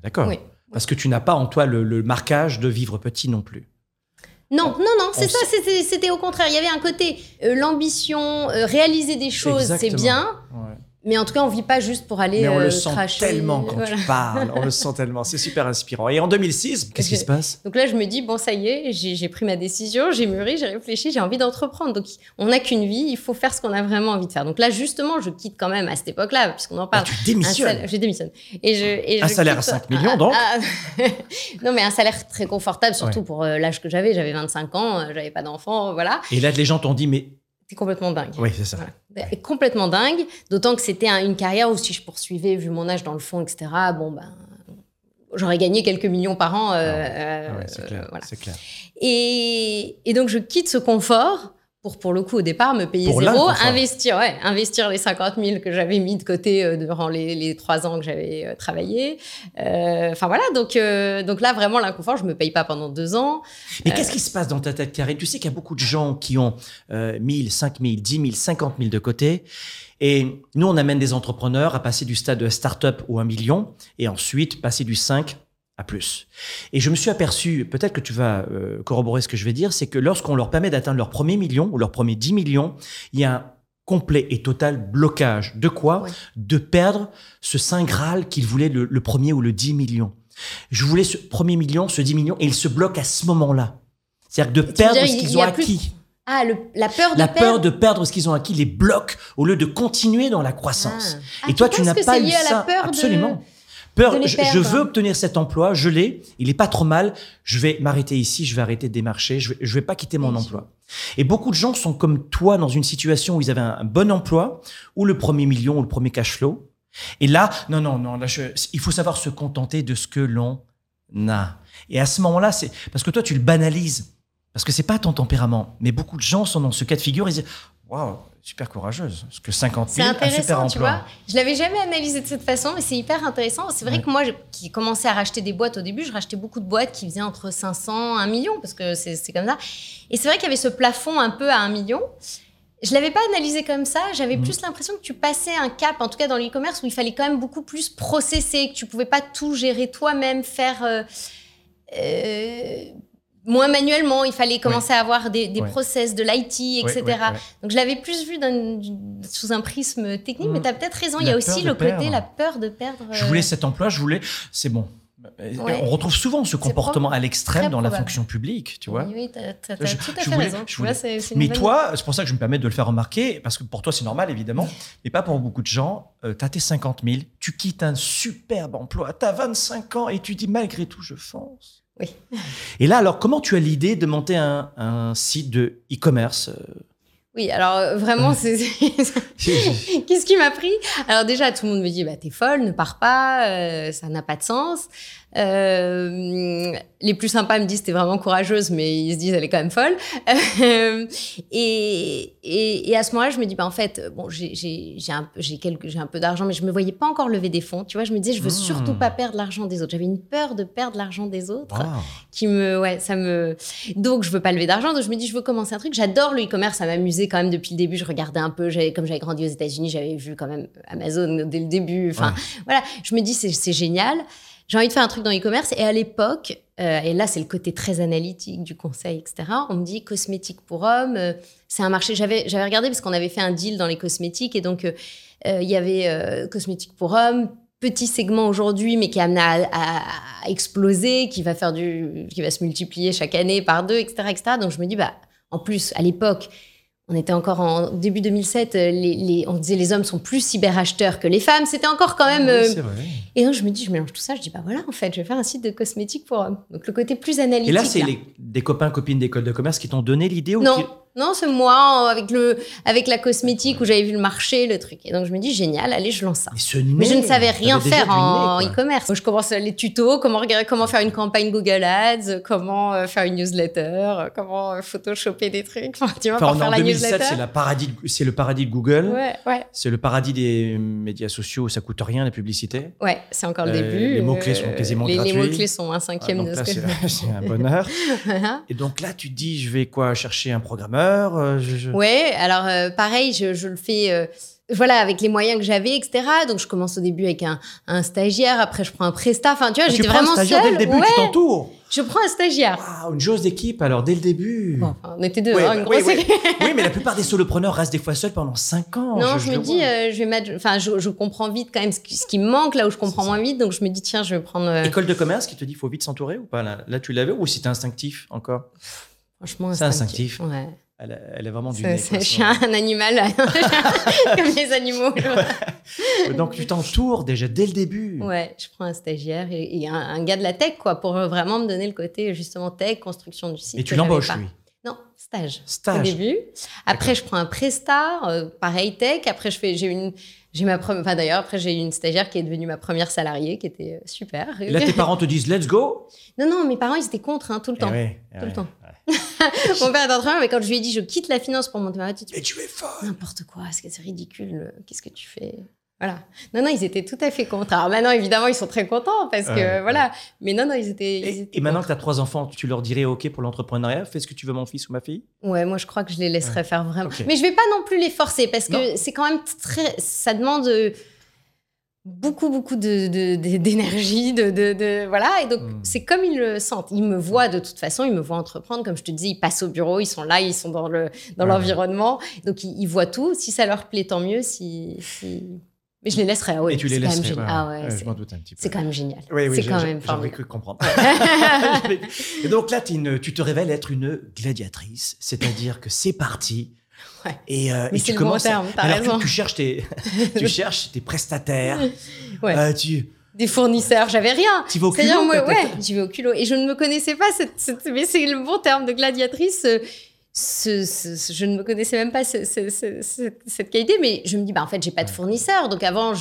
Speaker 2: D'accord.
Speaker 1: Oui.
Speaker 2: Parce que tu n'as pas en toi le, le marquage de vivre petit non plus.
Speaker 1: Non, non, non, c'est ça, c'était au contraire. Il y avait un côté, euh, l'ambition, euh, réaliser des choses, c'est bien, mais en tout cas, on vit pas juste pour aller
Speaker 2: Mais on
Speaker 1: euh,
Speaker 2: le sent
Speaker 1: cracher.
Speaker 2: tellement quand
Speaker 1: Voilà.
Speaker 2: tu parles. On le sent tellement. C'est super inspirant. Et en 2006, qu'est-ce qui se passe?
Speaker 1: Donc là, je me dis, bon, ça y est, j'ai pris ma décision, j'ai mûri, j'ai réfléchi, j'ai envie d'entreprendre. Donc, on n'a qu'une vie, il faut faire ce qu'on a vraiment envie de faire. Donc là, justement, je quitte quand même à cette époque-là, puisqu'on en
Speaker 2: Bah,
Speaker 1: parle.
Speaker 2: Tu démissionnes.
Speaker 1: je démissionne. Et je, et
Speaker 2: Un
Speaker 1: je
Speaker 2: salaire à
Speaker 1: quitte-
Speaker 2: 5 millions, donc
Speaker 1: Ah, ah. Non, mais un salaire très confortable, surtout
Speaker 2: Ouais.
Speaker 1: pour euh, l'âge que j'avais. J'avais 25 ans, euh, j'avais pas d'enfant, voilà.
Speaker 2: Et là, les gens t'ont dit, mais
Speaker 1: T'es complètement dingue.
Speaker 2: oui, c'est ça.
Speaker 1: Voilà. Et Complètement dingue, d'autant que c'était un- une carrière où si je poursuivais, vu mon âge dans le fond, etc., bon, ben, j'aurais gagné quelques millions par an. euh,
Speaker 2: Ah ouais, c'est clair.
Speaker 1: euh, voilà.
Speaker 2: C'est clair.
Speaker 1: et, et donc, je quitte ce confort pour, pour le coup, au départ, me payer
Speaker 2: Pour
Speaker 1: zéro, investir, ouais, investir les 50 000 que j'avais mis de côté euh, durant les, les trois ans que j'avais euh, travaillé. Euh, Enfin, voilà, donc, euh, donc là, vraiment, l'inconfort, je me paye pas pendant deux ans.
Speaker 2: Mais qu'est-ce qui se passe dans ta tête, Karine? Tu sais qu'il y a beaucoup de gens qui ont euh, 1000, 5000, 10 000, 50 000 de côté. Et nous, on amène des entrepreneurs à passer du stade de start-up ou un million et ensuite passer du 5 à plus. Et je me suis aperçu, peut-être que tu vas euh, corroborer ce que je vais dire, c'est que lorsqu'on leur permet d'atteindre leur premier million ou leur premier 10 millions, il y a un complet et total blocage. De quoi. De perdre ce saint Graal qu'ils voulaient le, le premier ou le 10 millions. Je voulais ce premier million, ce 10 millions, et il se bloque à ce moment-là. C'est-à-dire que de perdre
Speaker 1: dire,
Speaker 2: ce
Speaker 1: il-
Speaker 2: qu'ils
Speaker 1: il
Speaker 2: ont
Speaker 1: plus-
Speaker 2: acquis.
Speaker 1: Ah, le- la peur de
Speaker 2: La
Speaker 1: perdre.
Speaker 2: peur de perdre ce qu'ils ont acquis les bloque au lieu de continuer dans la croissance.
Speaker 1: Ah.
Speaker 2: Et toi, tu, n'as pas eu
Speaker 1: la
Speaker 2: ça.
Speaker 1: peur
Speaker 2: Absolument.
Speaker 1: De les
Speaker 2: je, veux obtenir cet emploi, je l'ai, il est pas trop mal, je vais m'arrêter ici, je vais arrêter de démarcher, je vais, je vais pas quitter mon
Speaker 1: Oui.
Speaker 2: emploi. Et beaucoup de gens sont comme toi dans une situation où ils avaient un, un bon emploi, ou le premier million, ou le premier cash flow. Et là, non, non, non, là, je- il faut savoir se contenter de ce que l'on a. Et à ce moment-là, c'est parce que toi, tu le banalises, parce que c'est pas ton tempérament. Mais beaucoup de gens sont dans ce cas de figure, ils disent, waouh, super courageuse, parce que 50
Speaker 1: C'est
Speaker 2: 000, un super
Speaker 1: tu
Speaker 2: emploi.
Speaker 1: vois. Je l'avais jamais analysé de cette façon, mais c'est hyper intéressant. C'est vrai
Speaker 2: Ouais.
Speaker 1: que moi, je- qui commençais à racheter des boîtes au début, je rachetais beaucoup de boîtes qui faisaient entre 500 et 1 million, parce que c'est c'est comme ça. Et c'est vrai qu'il y avait ce plafond un peu à 1 million. Je l'avais pas analysé comme ça. J'avais
Speaker 2: Mhm.
Speaker 1: plus l'impression que tu passais un cap, en tout cas dans l'e-commerce, où il fallait quand même beaucoup plus processer, que tu pouvais pas tout gérer toi-même, faire euh, euh, moins manuellement. Il fallait commencer à avoir des, des
Speaker 2: Ouais.
Speaker 1: process, de l'IT, etc.
Speaker 2: Ouais.
Speaker 1: Donc je l'avais plus vu sous un prisme technique, mais
Speaker 2: Mhm.
Speaker 1: tu as peut-être raison. Il y a aussi le côté,
Speaker 2: perdre.
Speaker 1: la peur de perdre.
Speaker 2: Je
Speaker 1: euh,
Speaker 2: voulais cet emploi, je voulais. C'est bon. On retrouve souvent ce comportement à l'extrême dans la fonction publique, tu vois.
Speaker 1: Oui, oui, t'as
Speaker 2: Je-
Speaker 1: tout à fait
Speaker 2: voulais-
Speaker 1: raison. Tu vois,
Speaker 2: Mais
Speaker 1: bonne
Speaker 2: toi, c'est pour ça que je me permets de le faire remarquer, parce que pour toi c'est normal évidemment, mais pas pour beaucoup de gens. Euh, t'as tes 50 000, tu quittes un superbe emploi, t'as 25 ans et tu dis malgré tout je fonce.
Speaker 1: Oui.
Speaker 2: Et là alors comment tu as l'idée de monter un, un site de e-commerce euh,
Speaker 1: Oui, alors euh, vraiment, c'est. Qu'est-ce qui m'a pris? Alors déjà, tout le monde me dit, bah, t'es folle, ne pars pas, euh, ça n'a pas de sens. Euh, les plus sympas me disent, t'es vraiment courageuse, mais ils se disent, elle est quand même folle. Euh, et, et, et à ce moment-là, je me dis, bah, en fait, bon, j'ai un, peu- j'ai quelques- j'ai un peu d'argent, mais je me voyais pas encore lever des fonds. Tu vois, je me disais, je veux
Speaker 2: Hmm.
Speaker 1: surtout pas perdre l'argent des autres. J'avais une peur de perdre l'argent des autres
Speaker 2: Wow.
Speaker 1: qui me ouais ça me donc je veux pas lever d'argent donc je me dis je veux commencer un truc j'adore le e-commerce ça m'amusait quand même depuis le début je regardais un peu comme j'avais grandi aux États-Unis j'avais vu quand même Amazon dès le début enfin voilà je me dis c'est génial j'ai envie de faire un truc dans l'e-commerce et à l'époque euh, et là c'est le côté très analytique du conseil etc on me dit cosmétique pour hommes euh, c'est un marché j'avais regardé parce qu'on avait fait un deal dans les cosmétiques et donc euh, il y avait euh, cosmétique pour hommes petit segment aujourd'hui, mais qui amené à, à- à exploser, qui va faire du, qui va se multiplier chaque année par deux, etc., etc. Donc je me dis, bah, en plus, à l'époque, on était encore en début 2007, euh, les, les- on disait les hommes sont plus cyberacheteurs que les femmes. C'était encore quand même.
Speaker 2: Oui,
Speaker 1: euh,
Speaker 2: c'est vrai.
Speaker 1: et donc je me dis, je mélange tout ça, je dis, bah voilà, en fait, je vais faire un site de cosmétiques pour hommes. Donc le côté plus analytique.
Speaker 2: Et là c'est des copains copines d'école de commerce qui t'ont donné l'idée ou
Speaker 1: Non,
Speaker 2: qui-
Speaker 1: non, c'est moi avec le avec la cosmétique où j'avais vu le marché, le truc. Et donc je me dis génial, allez, je lance ça.
Speaker 2: Mais, ce
Speaker 1: Mais je ne savais rien faire en e-commerce. Je commence les tutos, comment regarder, comment faire une campagne Google Ads, comment euh, faire une newsletter, euh, comment euh, photoshopper des trucs. Enfin, tu vois,
Speaker 2: Enfin,
Speaker 1: pour
Speaker 2: est
Speaker 1: faire
Speaker 2: en
Speaker 1: la
Speaker 2: 2007,
Speaker 1: newsletter.
Speaker 2: c'est la paradis, de- c'est le paradis de Google.
Speaker 1: Ouais, ouais,
Speaker 2: C'est le paradis des médias sociaux où ça coûte rien la publicité.
Speaker 1: ouais, c'est encore le
Speaker 2: Euh,
Speaker 1: début.
Speaker 2: les mots-clés sont quasiment
Speaker 1: les,
Speaker 2: gratuits.
Speaker 1: Les mots-clés sont un cinquième
Speaker 2: Ah, donc
Speaker 1: de
Speaker 2: là,
Speaker 1: ce que
Speaker 2: c'est c'est un bonheur. Et donc là, tu te dis, je vais quoi chercher un programmeur euh, je-
Speaker 1: Ouais, alors euh, pareil, je, je le fais. euh, voilà, avec les moyens que j'avais, etc. Donc, je commence au début avec un, un stagiaire, après, je prends un prestat. Enfin, tu vois,
Speaker 2: Ah, tu
Speaker 1: j'étais
Speaker 2: prends un
Speaker 1: vraiment
Speaker 2: stagiaire
Speaker 1: seule.
Speaker 2: dès le début,
Speaker 1: ouais,
Speaker 2: tu t'entoures.
Speaker 1: je prends un stagiaire.
Speaker 2: Une chose d'équipe alors dès le début.
Speaker 1: Bon, enfin, on était deux,
Speaker 2: Ouais,
Speaker 1: hein,
Speaker 2: bah,
Speaker 1: une
Speaker 2: oui,
Speaker 1: grosse
Speaker 2: oui. mais la plupart des solopreneurs restent des fois seuls pendant 5 ans.
Speaker 1: Non, je, me dis, euh, je vais mettre. Enfin, je, je comprends vite quand même ce qui, ce qui me manque, là où je comprends moins vite. Donc, je me dis, tiens, je vais prendre. euh,
Speaker 2: École de commerce qui te dit faut vite s'entourer ou pas? Là, Là, tu l'avais ou c'était instinctif encore?
Speaker 1: Franchement,
Speaker 2: c'est instinctif.
Speaker 1: Ouais.
Speaker 2: Elle, a- elle est vraiment du
Speaker 1: C'est-
Speaker 2: nez.
Speaker 1: je suis un animal, comme les animaux.
Speaker 2: Donc tu t'entoures déjà dès le début.
Speaker 1: Ouais, je prends un stagiaire et, et un, un gars de la tech, quoi, pour vraiment me donner le côté justement tech, construction du site.
Speaker 2: Et tu l'embauches lui.
Speaker 1: Non, stage. Au
Speaker 2: Stage.
Speaker 1: début. Après, je prends un prestar, euh, pareil tech. Après, je fais, j'ai une, j'ai ma première, enfin d'ailleurs, après j'ai eu une stagiaire qui est devenue ma première salariée, qui était euh, super.
Speaker 2: Là tes parents te disent let's go.
Speaker 1: non, non, mes parents, ils étaient contre, hein, tout le
Speaker 2: Eh
Speaker 1: temps.
Speaker 2: ouais,
Speaker 1: Tout le temps.
Speaker 2: ouais.
Speaker 1: Mon père est entrepreneur, mais quand je lui ai dit, je quitte la finance pour monter ma dit,
Speaker 2: Mais tu es folle.
Speaker 1: n'importe quoi, c'est c'est ridicule, qu'est-ce que tu fais? Voilà. Non, non, ils étaient tout à fait contre. Alors maintenant, évidemment, ils sont très contents parce que,
Speaker 2: Ouais,
Speaker 1: voilà. Mais non, non, ils étaient. ils
Speaker 2: Et,
Speaker 1: étaient
Speaker 2: et maintenant
Speaker 1: contre.
Speaker 2: que tu as trois enfants, tu leur dirais OK pour l'entrepreneuriat? Fais ce que tu veux, mon fils ou ma fille?
Speaker 1: Ouais, moi, je crois que je les laisserais faire vraiment. Mais je vais pas non plus les forcer parce que c'est quand même très. Ça demande euh, beaucoup, beaucoup de- de- de- d'énergie, de, de, Voilà. Et donc,
Speaker 2: Hmm.
Speaker 1: c'est comme ils le sentent. Ils me voient de toute façon, ils me voient entreprendre. Comme je te dis, ils passent au bureau, ils sont là, ils sont dans le dans
Speaker 2: Ouais.
Speaker 1: l'environnement. Donc, ils, ils voient tout. Si ça leur plaît, tant mieux. Si. si... Mais je les laisserai, ah ouais,
Speaker 2: et tu les
Speaker 1: c'est quand même
Speaker 2: laisserais.
Speaker 1: génial.
Speaker 2: ouais,
Speaker 1: Ah ouais,
Speaker 2: je m'en doute un petit peu.
Speaker 1: c'est quand même génial.
Speaker 2: Oui, oui,
Speaker 1: c'est quand même
Speaker 2: J'aurais cru comprendre. et donc là, une- tu te révèles être une gladiatrice, c'est-à-dire que c'est parti.
Speaker 1: Ouais.
Speaker 2: Et, euh,
Speaker 1: Mais
Speaker 2: et
Speaker 1: c'est
Speaker 2: tu
Speaker 1: le
Speaker 2: commences.
Speaker 1: bon terme,
Speaker 2: alors, tu-
Speaker 1: raison.
Speaker 2: Tu, cherches tes, tu cherches tes prestataires.
Speaker 1: Ouais.
Speaker 2: Euh, tu,
Speaker 1: Des fournisseurs, j'avais rien.
Speaker 2: tu vas au culot,
Speaker 1: moi, ouais, j'y vais au culot. Et je ne me connaissais pas, cette, cette- mais c'est le bon terme de gladiatrice. Ce- ce- ce- je ne me connaissais même pas ce- ce- ce- ce- cette qualité, mais je me dis, bah, en fait, j'ai pas de fournisseur. Donc avant,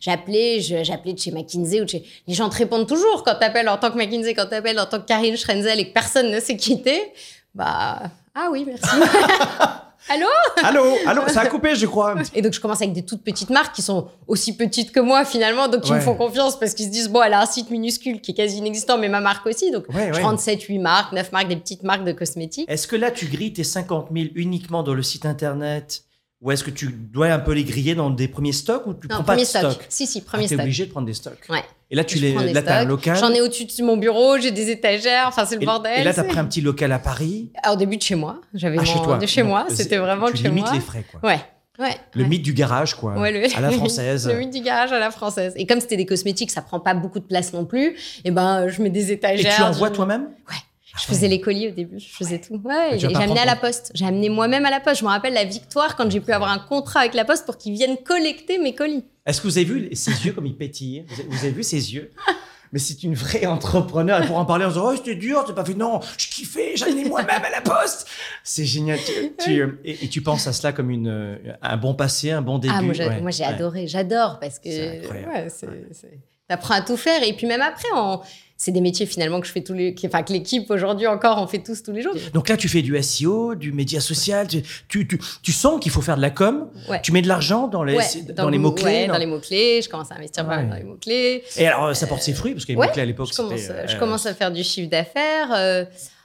Speaker 1: j'appelais, j'appelais de chez McKinsey ou de chez. Les gens te répondent toujours quand t'appelles en tant que McKinsey, quand t'appelles en tant que Karine Schrenzel et que personne ne sait qui t'es. Bah, ah oui, merci. Allô
Speaker 2: Allô, allô, ça a coupé, je crois.
Speaker 1: Et donc, je commence avec des toutes petites marques qui sont aussi petites que moi, finalement, donc qui me font confiance parce qu'ils se disent, bon, elle a un site minuscule qui est quasi inexistant, mais ma marque aussi. Donc,
Speaker 2: Ouais,
Speaker 1: je
Speaker 2: ouais.
Speaker 1: rentre 7, 8 marques, 9 marques, des petites marques de cosmétiques.
Speaker 2: Est-ce que là, tu grilles tes 50 000 uniquement dans le site internet? Ou est-ce que tu dois un peu les griller dans des premiers stocks ou tu
Speaker 1: Non,
Speaker 2: prends pas
Speaker 1: premier
Speaker 2: de
Speaker 1: stock.
Speaker 2: stock
Speaker 1: Si, si,
Speaker 2: Ah,
Speaker 1: premier
Speaker 2: T'es
Speaker 1: stock.
Speaker 2: obligé de prendre des stocks.
Speaker 1: Ouais.
Speaker 2: Et là, tu les, là, t'as un local.
Speaker 1: J'en ai au-dessus de mon bureau, j'ai des étagères, enfin, c'est le
Speaker 2: Et-
Speaker 1: bordel.
Speaker 2: Et là, t'as
Speaker 1: c'est-
Speaker 2: pris un petit local à Paris.
Speaker 1: Ah, au début de chez moi. J'avais
Speaker 2: Ah, chez toi.
Speaker 1: de chez
Speaker 2: Donc,
Speaker 1: moi, c'était vraiment
Speaker 2: tu
Speaker 1: chez moi.
Speaker 2: les frais, quoi.
Speaker 1: Ouais. Ouais.
Speaker 2: Le
Speaker 1: ouais.
Speaker 2: mythe du garage, quoi.
Speaker 1: Ouais, le-
Speaker 2: À la française.
Speaker 1: Le mythe du garage à la française. Et comme c'était des cosmétiques, ça prend pas beaucoup de place non plus. Et ben, je mets des
Speaker 2: Et
Speaker 1: étagères.
Speaker 2: tu envoies
Speaker 1: je-
Speaker 2: toi-même?
Speaker 1: Ouais. Je faisais les colis au début, je faisais tout. Ouais, et
Speaker 2: vas
Speaker 1: j'ai amené à la poste. J'ai amené moi-même à la poste. Je me rappelle la victoire quand j'ai pu avoir un contrat avec la poste pour qu'ils viennent collecter mes colis.
Speaker 2: Est-ce que vous avez vu ses yeux comme il pétille vous avez, vu ses yeux? Mais c'est une vraie entrepreneur. Elle pourra en parler en disant Oh, c'était dur, t'as pas fait. Non, je kiffais, j'en ai moi-même à la poste. C'est génial. Tu- tu- euh, et, et tu penses à cela comme une, euh, un bon passé, un bon début?
Speaker 1: ah, moi, j'ai, j'ai adoré, j'adore parce que
Speaker 2: c'est-
Speaker 1: t'apprends à tout faire. Et puis même après, on- c'est des métiers finalement que je fais tous les, enfin que l'équipe aujourd'hui encore, on fait tous tous les jours.
Speaker 2: Donc là, tu fais du SEO, du média social. Tu, tu, tu, tu sens qu'il faut faire de la com.
Speaker 1: Ouais.
Speaker 2: Tu mets de l'argent dans les,
Speaker 1: Ouais,
Speaker 2: dans les
Speaker 1: le-
Speaker 2: mots-clés.
Speaker 1: ouais,
Speaker 2: dans-
Speaker 1: dans les mots clés. Je commence à investir
Speaker 2: Ouais.
Speaker 1: dans les mots clés.
Speaker 2: Et alors, ça porte ses fruits, parce que les
Speaker 1: Ouais,
Speaker 2: mots-clés à l'époque,
Speaker 1: je commence,
Speaker 2: c'était. euh,
Speaker 1: je commence à faire du chiffre d'affaires. euh,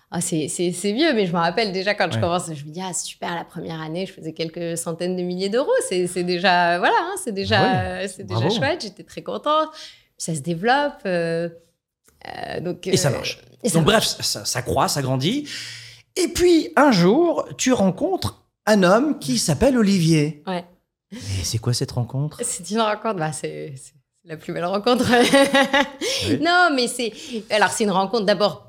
Speaker 1: ah, c'est, vieux, mais je me rappelle déjà quand je
Speaker 2: Ouais.
Speaker 1: commence, je me dis, ah, super, la première année, je faisais quelques centaines de milliers d'euros. C'est, déjà, voilà, hein, c'est déjà, c'est déjà
Speaker 2: bravo.
Speaker 1: chouette. J'étais très contente. Ça se développe. euh, euh, donc,
Speaker 2: Et ça
Speaker 1: euh,
Speaker 2: marche.
Speaker 1: et ça
Speaker 2: Donc
Speaker 1: marche.
Speaker 2: bref, ça, ça croît, ça grandit. Et puis un jour, tu rencontres un homme qui s'appelle Olivier.
Speaker 1: Ouais.
Speaker 2: Et c'est quoi cette rencontre?
Speaker 1: C'est une rencontre, bah, c'est la plus belle rencontre.
Speaker 2: Oui.
Speaker 1: Non, mais c'est. Alors, c'est une rencontre d'abord.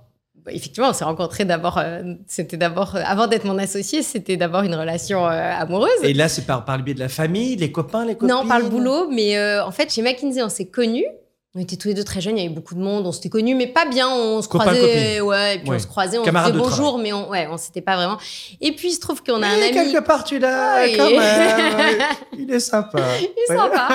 Speaker 1: Effectivement, on s'est rencontrés d'abord. euh, c'était d'abord. euh, avant d'être mon associé, c'était d'abord une relation euh, amoureuse.
Speaker 2: Et là, c'est par, par le biais de la famille, les copains, les copines
Speaker 1: Non, par le boulot, mais euh, en fait, chez McKinsey, on s'est connus. On était tous les deux très jeunes, il y avait beaucoup de monde, on s'était connus, mais pas bien. On se croisait, ouais, et puis
Speaker 2: Ouais.
Speaker 1: on se croisait, on se disait bonjour, mais on, ouais, on s'était pas vraiment. Et puis il se trouve qu'on a un
Speaker 2: Mais
Speaker 1: ami.
Speaker 2: quelque part, tu l'as quand
Speaker 1: il-
Speaker 2: même. Il est sympa.
Speaker 1: Il est sympa.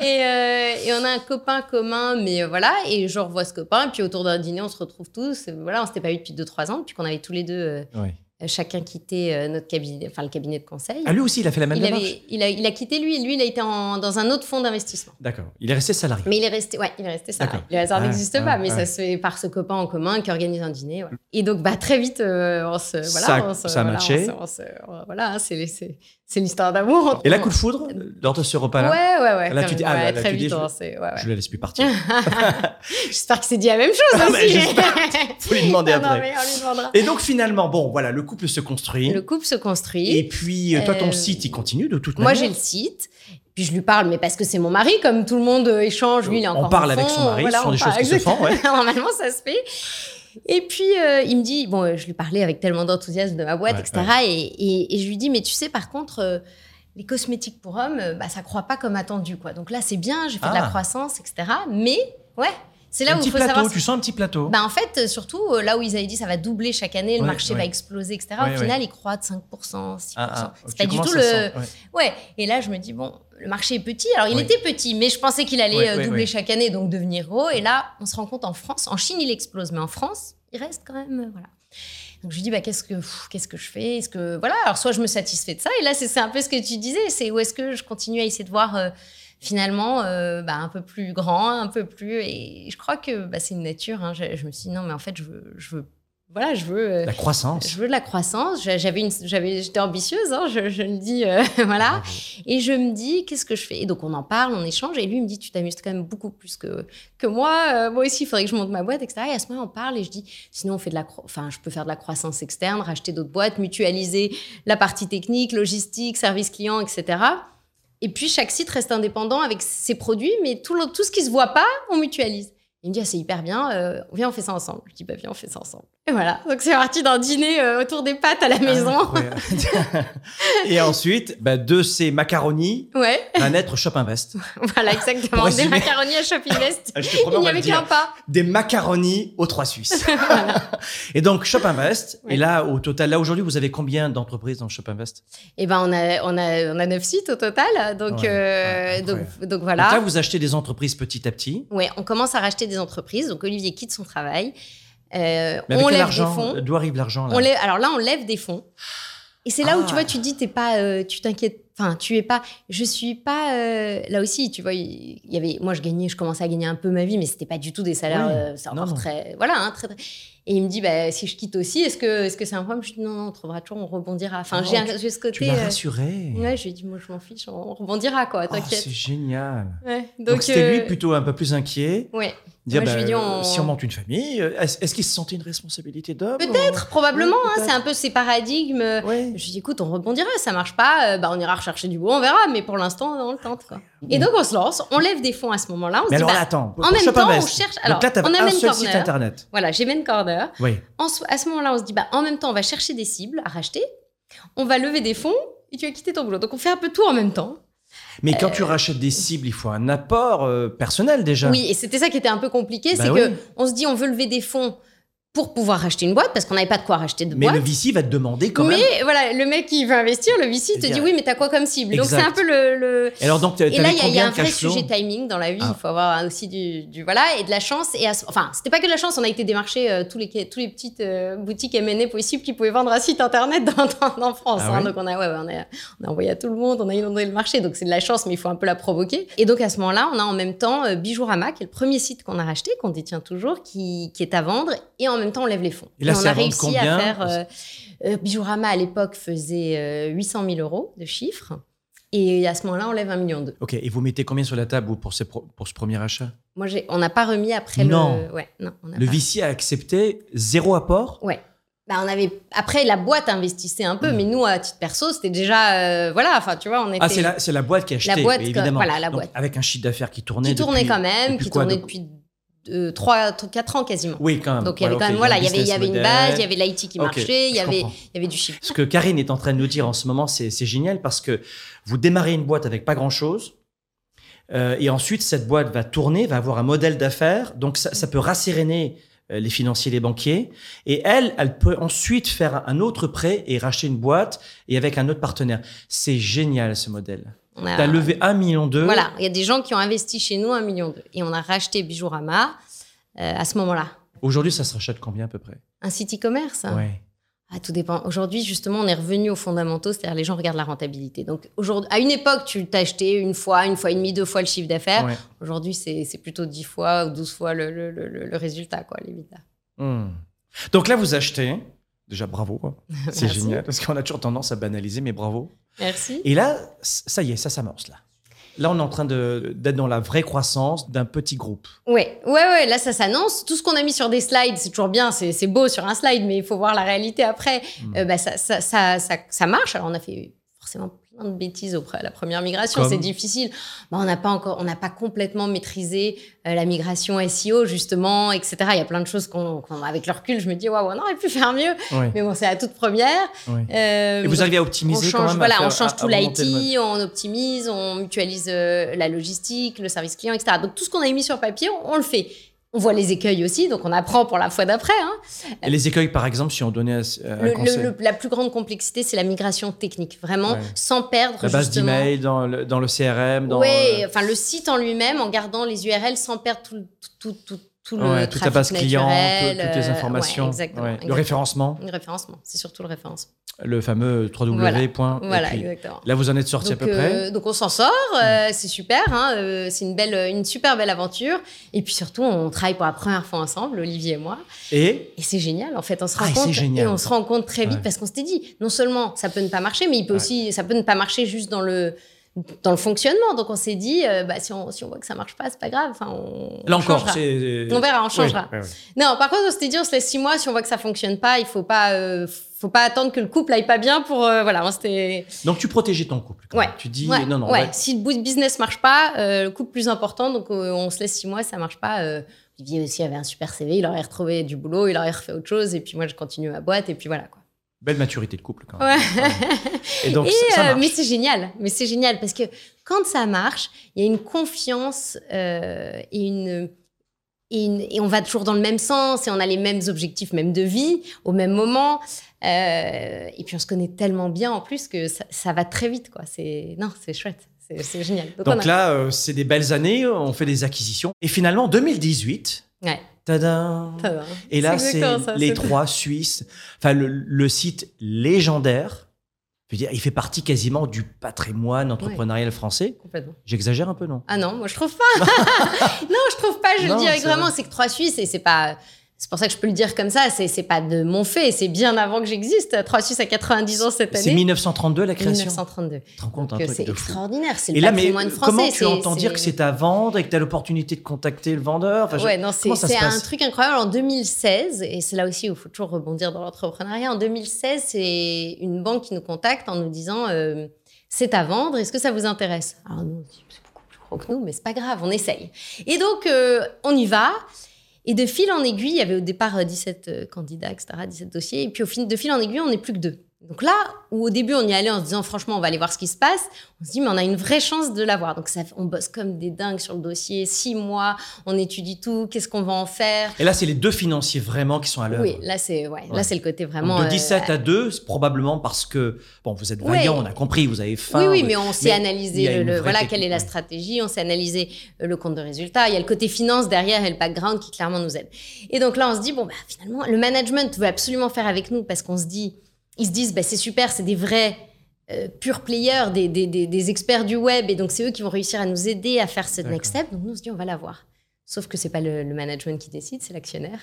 Speaker 1: et, euh, et on a un copain commun, mais euh, voilà. Et je revois ce copain. Et puis autour d'un dîner, on se retrouve tous. Voilà, on s'était pas vu depuis 2-3 ans, puis qu'on avait tous les deux euh,
Speaker 2: Ouais.
Speaker 1: Chacun quitté euh, notre cabinet, enfin le cabinet de conseil.
Speaker 2: Ah, lui aussi, il a fait la même
Speaker 1: il,
Speaker 2: démarche
Speaker 1: avait, il, a, il a quitté lui. Lui, il a été en- dans un autre fonds d'investissement.
Speaker 2: D'accord. Il est resté salarié.
Speaker 1: Mais il est resté, ouais, il est resté.
Speaker 2: D'accord.
Speaker 1: Le hasard
Speaker 2: Ah,
Speaker 1: n'existe
Speaker 2: ah,
Speaker 1: pas, mais
Speaker 2: ah.
Speaker 1: ça se fait par ce copain en commun qui organise un dîner. Et donc, bah, très vite, euh, on se, voilà,
Speaker 2: Ça-
Speaker 1: on se-
Speaker 2: ça a
Speaker 1: voilà,
Speaker 2: matché.
Speaker 1: on se- on se- on- voilà, c'est, c'est, c'est l'histoire d'amour.
Speaker 2: Et là, coup de foudre, lors de ce repas-là
Speaker 1: Ouais, ouais, ouais.
Speaker 2: Là, tu dis- ah,
Speaker 1: ouais,
Speaker 2: là, là,
Speaker 1: très
Speaker 2: dis,
Speaker 1: vite,
Speaker 2: je-
Speaker 1: on ouais.
Speaker 2: Je laisse plus partir.
Speaker 1: J'espère qu'il s'est dit la même chose
Speaker 2: Ah,
Speaker 1: aussi.
Speaker 2: bah, j'espère. Faut lui demander
Speaker 1: Non, non,
Speaker 2: après.
Speaker 1: mais on lui demandera.
Speaker 2: Et donc, finalement, bon, voilà, le couple se construit.
Speaker 1: Le couple se construit.
Speaker 2: Et puis, euh, toi, ton
Speaker 1: Euh,
Speaker 2: site, il continue de toute
Speaker 1: Moi,
Speaker 2: manière.
Speaker 1: j'ai le site. Puis je lui parle, mais parce que c'est mon mari, comme tout le monde euh, échange, lui, il est
Speaker 2: On
Speaker 1: encore
Speaker 2: parle
Speaker 1: en
Speaker 2: avec son mari, ce sont
Speaker 1: on
Speaker 2: des
Speaker 1: parle-
Speaker 2: choses qui se font, ouais.
Speaker 1: Normalement, ça se fait. Et puis, euh, il me dit, bon, euh, je lui parlais avec tellement d'enthousiasme de ma boîte,
Speaker 2: Ouais,
Speaker 1: etc. Et, et- et je lui dis, mais tu sais, par contre, euh, les cosmétiques pour hommes, bah, ça croît pas comme attendu, quoi. Donc là, c'est bien, j'ai fait de la
Speaker 2: Ah.
Speaker 1: croissance, etc. Mais, ouais, c'est là
Speaker 2: un
Speaker 1: où il faut
Speaker 2: plateau,
Speaker 1: savoir...
Speaker 2: tu sens un petit plateau.
Speaker 1: Bah en fait, surtout là où ils avaient dit ça va doubler chaque année, le
Speaker 2: Ouais,
Speaker 1: marché va exploser, etc. Au final, il croît de 5%, 6%.
Speaker 2: Ah, ah,
Speaker 1: c'est pas du tout le.
Speaker 2: sent-. Ouais.
Speaker 1: Et là, je me dis, bon, le marché est petit. Alors, il était petit, mais je pensais qu'il allait euh, doubler chaque année, donc devenir gros. Et là, on se rend compte en France, en Chine, il explose, mais en France, il reste quand même. euh, voilà. Donc, je lui dis, bah, qu'est-ce que, qu'est-ce que je fais? Est-ce que. Voilà. Alors, soit je me satisfais de ça, et là, c'est c'est un peu ce que tu disais, c'est où est-ce que je continue à essayer de voir. euh, finalement euh, bah, un peu plus grand, un peu plus. Et je crois que bah, c'est une nature. hein. Je, je me suis dit, non, mais en fait, je veux. Je veux voilà, je veux. euh,
Speaker 2: La croissance.
Speaker 1: je veux de la croissance. J'a- J'avais une, j'avais, j'étais ambitieuse, hein, je, je le dis, euh, voilà. Et je me dis, qu'est-ce que je fais? Et donc, on en parle, on échange. Et lui, il me dit, tu t'amuses quand même beaucoup plus que, que moi. Euh, moi aussi, il faudrait que je monte ma boîte, etc. Et à ce moment, on parle et je dis, sinon, on fait de la, enfin, je peux faire de la croissance externe, racheter d'autres boîtes, mutualiser la partie technique, logistique, service client, etc. Et puis chaque site reste indépendant avec ses produits, mais tout, le- tout ce qui se voit pas, on mutualise. Il me dit, ah, c'est hyper bien, euh, viens, on fait ça ensemble. Je dis, bah, viens, on fait ça ensemble. Et voilà. Donc, c'est parti d'un dîner euh, autour des pâtes à la maison.
Speaker 2: Incroyable. et ensuite, bah, de ces macaronis
Speaker 1: Ouais,
Speaker 2: va naître Shop Invest.
Speaker 1: voilà, exactement. Des macaronis à Shopping West.
Speaker 2: Je te
Speaker 1: Il
Speaker 2: promets,
Speaker 1: n'y avait qu'un pas.
Speaker 2: Des macaronis aux trois Suisses. Et donc, Shop Invest.
Speaker 1: Ouais.
Speaker 2: Et là, au total, là, aujourd'hui, vous avez combien d'entreprises dans Shop Invest
Speaker 1: Et ben, on a, on a, on a neuf sites au total. Donc, euh, donc voilà.
Speaker 2: Donc là, vous achetez des entreprises petit à petit.
Speaker 1: Ouais, on commence à racheter des entreprises. Donc Olivier quitte son travail. Euh,
Speaker 2: Mais avec
Speaker 1: on lève des fonds.
Speaker 2: D'où arrive l'argent là
Speaker 1: On lève- alors là, on lève des fonds. Et c'est là où
Speaker 2: Ah.
Speaker 1: tu vois, tu dis, t'es pas, euh, tu t'inquiètes. Enfin, tu es pas. Je suis pas. euh, là aussi, tu vois, il y avait. Moi, je gagnais, je commençais à gagner un peu ma vie, mais c'était pas du tout des salaires.
Speaker 2: Oui.
Speaker 1: euh, c'est encore
Speaker 2: non.
Speaker 1: très. Voilà, hein, très, très- Et il me dit, bah, si je quitte aussi, est-ce que est-ce que c'est un problème? Je dis, non, non, on trouvera toujours, on rebondira. Enfin,
Speaker 2: Oh,
Speaker 1: j'ai ce côté.
Speaker 2: Tu l'as rassuré.
Speaker 1: Ouais, je lui ai dit, moi, je m'en fiche, on rebondira, quoi,
Speaker 2: Oh,
Speaker 1: t'inquiète.
Speaker 2: c'est génial.
Speaker 1: Ouais,
Speaker 2: Donc, c'était lui plutôt un peu plus inquiet.
Speaker 1: Ouais.
Speaker 2: Dire,
Speaker 1: Moi,
Speaker 2: bah,
Speaker 1: lui dis, on-
Speaker 2: si on monte une famille, euh, est-ce est-ce qu'il se sentait une responsabilité d'homme
Speaker 1: Peut-être, probablement.
Speaker 2: Ouais,
Speaker 1: hein, c'est un peu ces paradigmes. euh,
Speaker 2: Ouais.
Speaker 1: Je lui dis, écoute, on rebondira, ça marche pas, euh, bah, on ira rechercher du bois, on verra, mais pour l'instant, on le tente. Quoi. Et donc, on se lance, on lève des fonds à ce moment-là. On se
Speaker 2: Mais
Speaker 1: dit,
Speaker 2: alors
Speaker 1: bah,
Speaker 2: attends.
Speaker 1: en même temps, on cherche- alors,
Speaker 2: là,
Speaker 1: on a
Speaker 2: un seul site internet.
Speaker 1: voilà, j'ai Main Corner.
Speaker 2: Oui.
Speaker 1: En so- à ce moment-là, on se dit, bah, en même temps, on va chercher des cibles à racheter, on va lever des fonds et tu vas quitter ton boulot. Donc, on fait un peu tout en même temps.
Speaker 2: Mais quand tu rachètes des cibles, il faut un apport euh, personnel déjà.
Speaker 1: Oui, et c'était ça qui était un peu compliqué,
Speaker 2: Bah
Speaker 1: c'est
Speaker 2: oui.
Speaker 1: que on se dit, on veut lever des fonds pour pouvoir racheter une boîte parce qu'on n'avait pas de quoi racheter de
Speaker 2: Mais
Speaker 1: boîte.
Speaker 2: le VC va te demander quand
Speaker 1: mais
Speaker 2: même.
Speaker 1: voilà, le mec qui veut investir, le VC, te dit oui, mais t'as quoi comme cible? Donc c'est un peu le.
Speaker 2: alors donc,
Speaker 1: Et là, il y, a- il y a un vrai sujet timing dans la vie.
Speaker 2: Ah.
Speaker 1: Il faut avoir aussi du, du- voilà et de la chance. Et à enfin, c'était pas que de la chance. On a été démarcher euh, tous les tous les petites euh, boutiques M&A possibles qui pouvaient vendre un site internet dans, dans, en France.
Speaker 2: Ah
Speaker 1: hein. donc on a, ouais, ouais, on a on a envoyé à tout le monde. On a inondé le marché. Donc c'est de la chance, mais il faut un peu la provoquer. Et donc à ce moment-là, on a en même temps euh, Bijourama, qui est le premier site qu'on a racheté, qu'on détient toujours, qui, qui est à vendre. Et en même temps, on lève les fonds.
Speaker 2: Et là,
Speaker 1: on
Speaker 2: c'est
Speaker 1: a réussi à faire. euh, euh, Bijourama à l'époque faisait euh, 800 000 euros de chiffre. Et à ce moment-là, on lève un million d'euros.
Speaker 2: Ok, et vous mettez combien sur la table vous, pour, ces pro- pour ce premier achat?
Speaker 1: Moi, j'ai, on n'a pas remis après
Speaker 2: Non.
Speaker 1: le. Ouais, non, on n'a
Speaker 2: Le
Speaker 1: pas.
Speaker 2: VC a accepté zéro apport?
Speaker 1: Ouais. Bah, on avait après la boîte investissait un peu,
Speaker 2: Mm.
Speaker 1: mais nous à titre perso, c'était déjà euh, voilà. Enfin, tu vois, on était.
Speaker 2: Ah, c'est la, c'est la boîte qui a acheté,
Speaker 1: boîte,
Speaker 2: évidemment.
Speaker 1: voilà, la
Speaker 2: Donc,
Speaker 1: boîte.
Speaker 2: Avec un chiffre d'affaires qui tournait
Speaker 1: qui tournait
Speaker 2: depuis-
Speaker 1: quand même,
Speaker 2: depuis
Speaker 1: qui
Speaker 2: quoi,
Speaker 1: tournait
Speaker 2: donc-
Speaker 1: depuis 3, 4 ans quasiment.
Speaker 2: Oui, quand même.
Speaker 1: Donc il y avait quand même voilà, il y avait il y avait une base, il y avait l'IT qui marchait, il y avait il y avait du chiffre.
Speaker 2: Ce que Karine est en train de nous dire en ce moment, c'est c'est génial parce que vous démarrez une boîte avec pas grand-chose. euh, et ensuite, cette boîte va tourner, va avoir un modèle d'affaires. Donc, ça, ça peut rasséréner euh, les financiers, les banquiers. Et elle, elle peut ensuite faire un autre prêt et racheter une boîte et avec un autre partenaire. C'est génial, ce modèle.
Speaker 1: On a-
Speaker 2: Tu as levé un million d'euros.
Speaker 1: Voilà, il y a des gens qui ont investi chez nous un million d'euros et on a racheté Bijourama euh, à ce moment-là.
Speaker 2: Aujourd'hui, ça se rachète combien à peu près?
Speaker 1: Un site e-commerce.
Speaker 2: Ouais.
Speaker 1: Ah, tout dépend. Aujourd'hui, justement, on est revenu aux fondamentaux, c'est-à-dire les gens regardent la rentabilité. Donc, aujourd'hui, à une époque, tu t'as acheté une fois, une fois et demie, deux fois le chiffre d'affaires.
Speaker 2: Ouais.
Speaker 1: Aujourd'hui, c'est c'est plutôt 10 fois ou 12 fois le, le, le, le résultat, quoi, l'EBITDA.
Speaker 2: Hmm. Donc là, vous achetez. Déjà, bravo. hein. C'est génial parce qu'on a toujours tendance à banaliser, mais bravo.
Speaker 1: Merci.
Speaker 2: Et là, ça y est, ça s'amorce là. Là, on est en train d'être dans la vraie croissance d'un petit groupe.
Speaker 1: Ouais, ouais, ouais, là, ça s'annonce. Tout ce qu'on a mis sur des slides, c'est toujours bien, c'est beau sur un slide, mais il faut voir la réalité après.
Speaker 2: Hmm.
Speaker 1: Euh, bah, ça, ça, ça, ça, ça marche. Alors, on a fait forcément plein de bêtises auprès de la première migration, c'est difficile. Bah, on n'a pas encore, on n'a pas complètement maîtrisé euh, la migration SEO, justement, etc. Il y a plein de choses qu'on, avec le recul, je me dis, waouh, on aurait pu faire mieux. Mais bon, c'est la toute première. Euh,
Speaker 2: Et vous
Speaker 1: donc,
Speaker 2: arrivez à
Speaker 1: on
Speaker 2: optimiser quand
Speaker 1: change,
Speaker 2: même à
Speaker 1: voilà,
Speaker 2: faire-
Speaker 1: on change
Speaker 2: à-
Speaker 1: tout l'IT, on optimise, on mutualise euh, la logistique, le service client, etc. Donc tout ce qu'on a mis sur papier, on, on le fait. On voit les écueils aussi, donc on apprend pour la fois d'après. hein.
Speaker 2: Et les écueils, par exemple, si on donnait un, un
Speaker 1: Le- le-
Speaker 2: conseil.
Speaker 1: le- la plus grande complexité, c'est la migration technique, vraiment,
Speaker 2: Ouais.
Speaker 1: sans perdre
Speaker 2: la base d'email dans le, dans le CRM,
Speaker 1: Oui,
Speaker 2: euh,
Speaker 1: enfin le site en lui-même, en gardant les URL sans perdre tout, tout, tout, tout le
Speaker 2: ouais, toute la base client,
Speaker 1: naturel,
Speaker 2: tout- toutes les
Speaker 1: euh,
Speaker 2: informations,
Speaker 1: ouais, exactement,
Speaker 2: ouais. le référencement,
Speaker 1: Le référencement, c'est surtout le référencement.
Speaker 2: le fameux 3W.
Speaker 1: Voilà.
Speaker 2: point,
Speaker 1: Voilà,
Speaker 2: puis
Speaker 1: exactement.
Speaker 2: là, vous en êtes sorti à peu près.
Speaker 1: euh, donc on s'en sort, euh, c'est super, hein, euh, c'est une belle, une super belle aventure. Et puis surtout, on travaille pour la première fois ensemble, Olivier et moi.
Speaker 2: Et
Speaker 1: Et c'est génial, en fait, on se
Speaker 2: Ah,
Speaker 1: rend compte
Speaker 2: génial.
Speaker 1: et on se rend compte très vite parce qu'on s'était dit, non seulement ça peut ne pas marcher, mais il peut aussi, ça peut ne pas marcher juste dans le dans le fonctionnement. Donc on s'est dit, euh, bah, si, on, si on voit que ça marche pas, c'est pas grave. Enfin, on,
Speaker 2: Là
Speaker 1: on
Speaker 2: encore, c'est.
Speaker 1: On verra, on changera. Non, par contre, on s'était dit, on se laisse six mois. Si on voit que ça fonctionne pas, il faut pas, euh, faut pas attendre que le couple aille pas bien pour, euh, voilà. On s'était,
Speaker 2: Donc tu protégeais ton couple. quand
Speaker 1: ouais.
Speaker 2: même. Tu dis
Speaker 1: ouais,
Speaker 2: non, non.
Speaker 1: ouais.
Speaker 2: ouais.
Speaker 1: Si le bout de business marche pas, euh, le couple plus important, donc euh, on se laisse six mois, ça marche pas. Euh, Olivier aussi avait un super CV, il aurait retrouvé du boulot, il aurait refait autre chose, et puis moi je continue ma boîte, et puis voilà quoi.
Speaker 2: Belle maturité de couple quand même.
Speaker 1: Ouais.
Speaker 2: Et donc
Speaker 1: Et,
Speaker 2: ça, ça
Speaker 1: euh,
Speaker 2: marche.
Speaker 1: mais c'est génial, mais c'est génial parce que quand ça marche, il y a une confiance euh, et une et, une- et on va toujours dans le même sens et on a les mêmes objectifs, même de vie, au même moment. Euh, et puis on se connaît tellement bien en plus que ça, ça va très vite quoi. C'est non, c'est chouette, c'est génial. Donc,
Speaker 2: Donc
Speaker 1: on a-
Speaker 2: là, euh, c'est des belles années, on fait des acquisitions. Et finalement, 2018,
Speaker 1: ouais, va.
Speaker 2: Et là,
Speaker 1: C'est
Speaker 2: les trois Suisses. Enfin, le, le site légendaire. Je veux dire, il fait partie quasiment du patrimoine entrepreneurial français.
Speaker 1: complètement.
Speaker 2: J'exagère un peu, non?
Speaker 1: Ah non, moi je trouve pas. non, je trouve pas. Je
Speaker 2: Non,
Speaker 1: le
Speaker 2: c'est
Speaker 1: vraiment,
Speaker 2: vrai.
Speaker 1: c'est que trois Suisses et c'est pas. C'est pour ça que je peux le dire comme ça. C'est c'est pas de mon fait. C'est bien avant que j'existe. Trois Suisses à 90 ans cette
Speaker 2: C'est
Speaker 1: année.
Speaker 2: 1932 la création.
Speaker 1: 1932.
Speaker 2: Tu te rends compte un truc
Speaker 1: c'est extraordinaire. C'est le
Speaker 2: Et là, mais
Speaker 1: patrimoine français.
Speaker 2: comment tu
Speaker 1: c'est-
Speaker 2: entends dire que c'est à vendre et que tu as l'opportunité de contacter le vendeur? Enfin, je-
Speaker 1: Ouais, non, c'est c'est un truc incroyable. En 2016, et c'est là aussi où il faut toujours rebondir dans l'entrepreneuriat. En 2016, c'est une banque qui nous contacte en nous disant euh, c'est à vendre. Est-ce que ça vous intéresse? Alors nous, c'est beaucoup plus gros que nous, mais c'est pas grave, on essaye. Et donc, euh, on y va. Et de fil en aiguille, il y avait au départ euh, 17 euh, candidats, etc., 17 dossiers. Et puis au fil, de fil en aiguille, on n'est plus que deux. Donc là, où au début on y allait en se disant franchement on va aller voir ce qui se passe, on se dit mais on a une vraie chance de l'avoir. Donc ça, on bosse comme des dingues sur le dossier, six mois, on étudie tout, qu'est-ce qu'on va en faire?
Speaker 2: Et là, c'est les deux financiers vraiment qui sont à l'œuvre.
Speaker 1: Oui, là c'est ouais,
Speaker 2: Ouais.
Speaker 1: là c'est le côté vraiment.
Speaker 2: Donc, de
Speaker 1: euh,
Speaker 2: 17 à 2, c'est probablement parce que, bon, vous êtes
Speaker 1: Ouais.
Speaker 2: vaillant, on a compris, vous avez faim.
Speaker 1: oui, oui, mais on s'est analysé le, voilà
Speaker 2: technique,
Speaker 1: quelle est la stratégie, on s'est analysé euh, le compte de résultat. Il y a le côté finance derrière et le background qui clairement nous aide. Et donc là, on se dit bon bah finalement, le management veut absolument faire avec nous parce qu'on se dit, ils se disent bah c'est super, c'est des vrais euh, pure players, des, des, des, des experts du web, et donc c'est eux qui vont réussir à nous aider à faire ce next step. Donc nous on se dit on va l'avoir. Sauf que c'est pas le, le management qui décide, c'est l'actionnaire.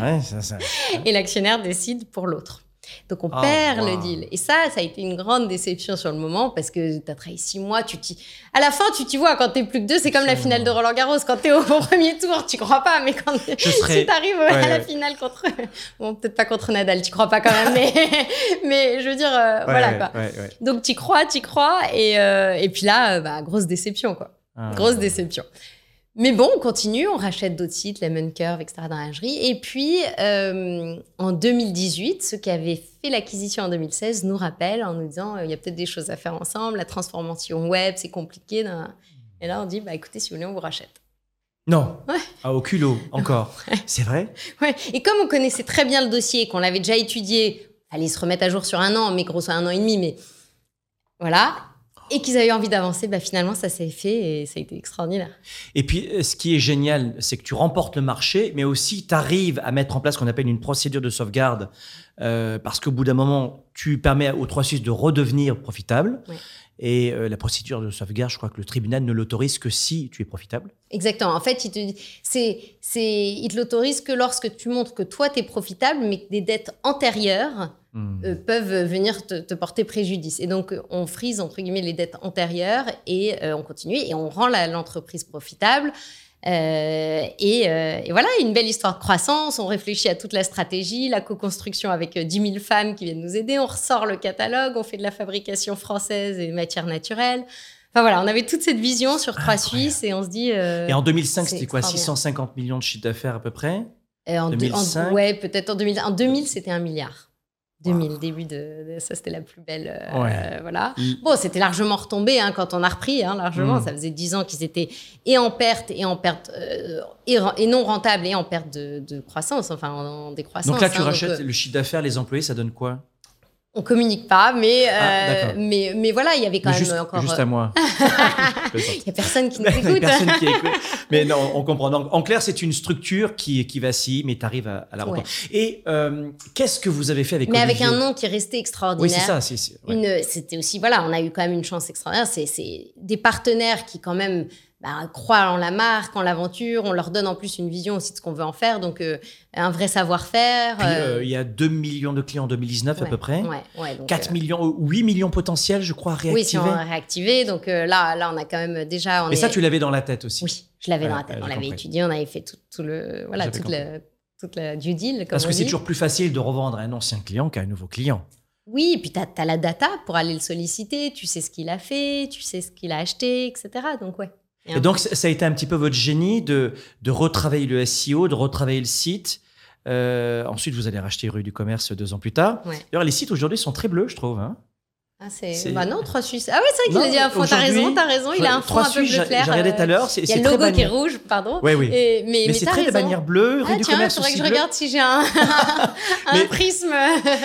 Speaker 2: Ouais,
Speaker 1: et l'actionnaire décide pour l'autre. Donc on
Speaker 2: Ah,
Speaker 1: perd
Speaker 2: wow.
Speaker 1: le deal. Et ça, ça a été une grande déception sur le moment parce que tu as travaillé six mois, tu t'y... À la fin, tu t'y vois, quand t'es plus que deux, c'est comme la finale de Roland Garros. Quand t'es au premier tour, tu crois pas, mais quand
Speaker 2: Je serais-
Speaker 1: si t'arrives
Speaker 2: Ouais,
Speaker 1: à la finale contre... Bon, peut-être pas contre Nadal, tu crois pas quand même, mais, mais je veux dire, euh, voilà quoi.
Speaker 2: ouais.
Speaker 1: Donc t'y crois, t'y crois, et, euh, et puis là, euh, bah, grosse déception quoi.
Speaker 2: Ah.
Speaker 1: Grosse déception. Mais bon, on continue, on rachète d'autres sites, Lemon Curve, etc. dans lingerie. Et puis, euh, en 2018, ceux qui avaient fait l'acquisition en 2016 nous rappellent en nous disant euh, il y a peut-être des choses à faire ensemble, la transformation web, c'est compliqué. nan. Et là, on dit bah, écoutez, si vous voulez, on vous rachète.
Speaker 2: Non.
Speaker 1: Ouais.
Speaker 2: Ah, au culot, encore. C'est vrai?
Speaker 1: Ouais. Et comme on connaissait très bien le dossier, qu'on l'avait déjà étudié, fallait se remettre à jour sur un an, mais grosso un an et demi, mais voilà. Et qu'ils avaient envie d'avancer, bah, finalement, ça s'est fait et ça a été extraordinaire.
Speaker 2: Et puis, euh, ce qui est génial, c'est que tu remportes le marché, mais aussi tu arrives à mettre en place ce qu'on appelle une procédure de sauvegarde, euh, parce qu'au bout d'un moment, tu permets aux trois Suisses de redevenir profitables.
Speaker 1: Ouais.
Speaker 2: Et euh, la procédure de sauvegarde, je crois que le tribunal ne l'autorise que si tu es profitable.
Speaker 1: Exactement. En fait, il te, c'est, c'est, il te l'autorise que lorsque tu montres que toi, tu es profitable, mais que des dettes antérieures. Euh, peuvent venir te, te porter préjudice. Et donc, euh, on frise, entre guillemets, les dettes antérieures et euh, on continue et on rend l'entreprise profitable. Euh, et, et voilà, une belle histoire de croissance. On réfléchit à toute la stratégie, la co-construction avec euh, 10 000 femmes qui viennent nous aider. On ressort le catalogue, on fait de la fabrication française et matières naturelles. Enfin voilà, on avait toute cette vision sur trois
Speaker 2: Incroyable.
Speaker 1: Suisses et on se dit.
Speaker 2: Et en 2005,
Speaker 1: c'est
Speaker 2: c'était quoi
Speaker 1: extraordinaire.
Speaker 2: 650 millions de chiffre d'affaires à peu près?
Speaker 1: En-
Speaker 2: 2005.
Speaker 1: ouais, peut-être en 2000. En 2000, c'était un milliard. 2000, début de, de- ça, c'était la plus belle. euh,
Speaker 2: Ouais.
Speaker 1: voilà. Bon, c'était largement retombé hein, quand on a repris, hein, largement.
Speaker 2: Mm.
Speaker 1: Ça faisait 10 ans qu'ils étaient et en perte et en perte euh, et, non rentables et en perte de, de croissance, enfin en, en décroissance.
Speaker 2: Donc là, tu
Speaker 1: hein,
Speaker 2: rachètes
Speaker 1: euh,
Speaker 2: le chiffre d'affaires, les employés, ça donne quoi?
Speaker 1: On communique pas, mais,
Speaker 2: Ah,
Speaker 1: euh, mais, mais voilà, il y avait quand
Speaker 2: Mais
Speaker 1: même
Speaker 2: juste,
Speaker 1: encore.
Speaker 2: juste
Speaker 1: euh,
Speaker 2: à moi.
Speaker 1: Il y a personne qui nous écoute.
Speaker 2: personne qui écoute. Mais non, on comprend. Donc, en clair, c'est une structure qui, qui vacille, mais tu arrives à, à la
Speaker 1: Ouais.
Speaker 2: Et euh, qu'est-ce que vous avez fait avec
Speaker 1: mais avec un nom qui est resté
Speaker 2: Oui,
Speaker 1: extraordinaire.
Speaker 2: c'est ça. c'est- c'est- ouais.
Speaker 1: C'était aussi, voilà, on a eu quand même une chance extraordinaire. C'est- C'est des partenaires qui, quand même, bah, croient en la marque, en l'aventure. On leur donne en plus une vision aussi de ce qu'on veut en faire, donc euh, un vrai savoir-faire. Euh,
Speaker 2: euh, il y a 2 millions de clients en 2019 à peu près.
Speaker 1: ouais, ouais, donc,
Speaker 2: 4
Speaker 1: euh,
Speaker 2: millions, 8 millions potentiels, je crois, réactivés.
Speaker 1: Oui, si on a réactivé. Donc là, là, on a quand même déjà. On
Speaker 2: Mais ça, tu l'avais dans la tête aussi.
Speaker 1: Oui, je l'avais dans la tête. on l'avait étudié, on avait fait tout, tout le, voilà, toute la, toute la due deal. Comme
Speaker 2: Parce
Speaker 1: on
Speaker 2: que c'est toujours plus facile de revendre à un ancien client qu'à un nouveau client.
Speaker 1: Oui, et puis tu as, la data pour aller le solliciter, tu sais ce qu'il a fait, tu sais ce qu'il a acheté, etc. Donc, ouais.
Speaker 2: Et donc, ça ça a été un petit peu votre génie de, de retravailler le SEO, de retravailler le site. Euh, ensuite, vous allez racheter Rue du Commerce deux ans plus tard.
Speaker 1: Ouais.
Speaker 2: D'ailleurs, les sites aujourd'hui sont très bleus, je trouve. hein.
Speaker 1: Ah, c'est... Bah non, 3 Suisses. Ah oui, c'est vrai qu'il a dit un fond, t'as raison, t'as raison, il a un fond
Speaker 2: Trois
Speaker 1: un peu bleu clair.
Speaker 2: J'ai regardé tout à
Speaker 1: euh,
Speaker 2: l'heure.
Speaker 1: Il y a le logo qui est rouge, pardon.
Speaker 2: Oui, oui.
Speaker 1: Et- mais
Speaker 2: Mais
Speaker 1: mais
Speaker 2: c'est très
Speaker 1: raison.
Speaker 2: bannière bleue, Rue
Speaker 1: Ah,
Speaker 2: du
Speaker 1: tiens,
Speaker 2: Commerce
Speaker 1: faudrait que je regarde si j'ai un, un
Speaker 2: Mais-
Speaker 1: prisme.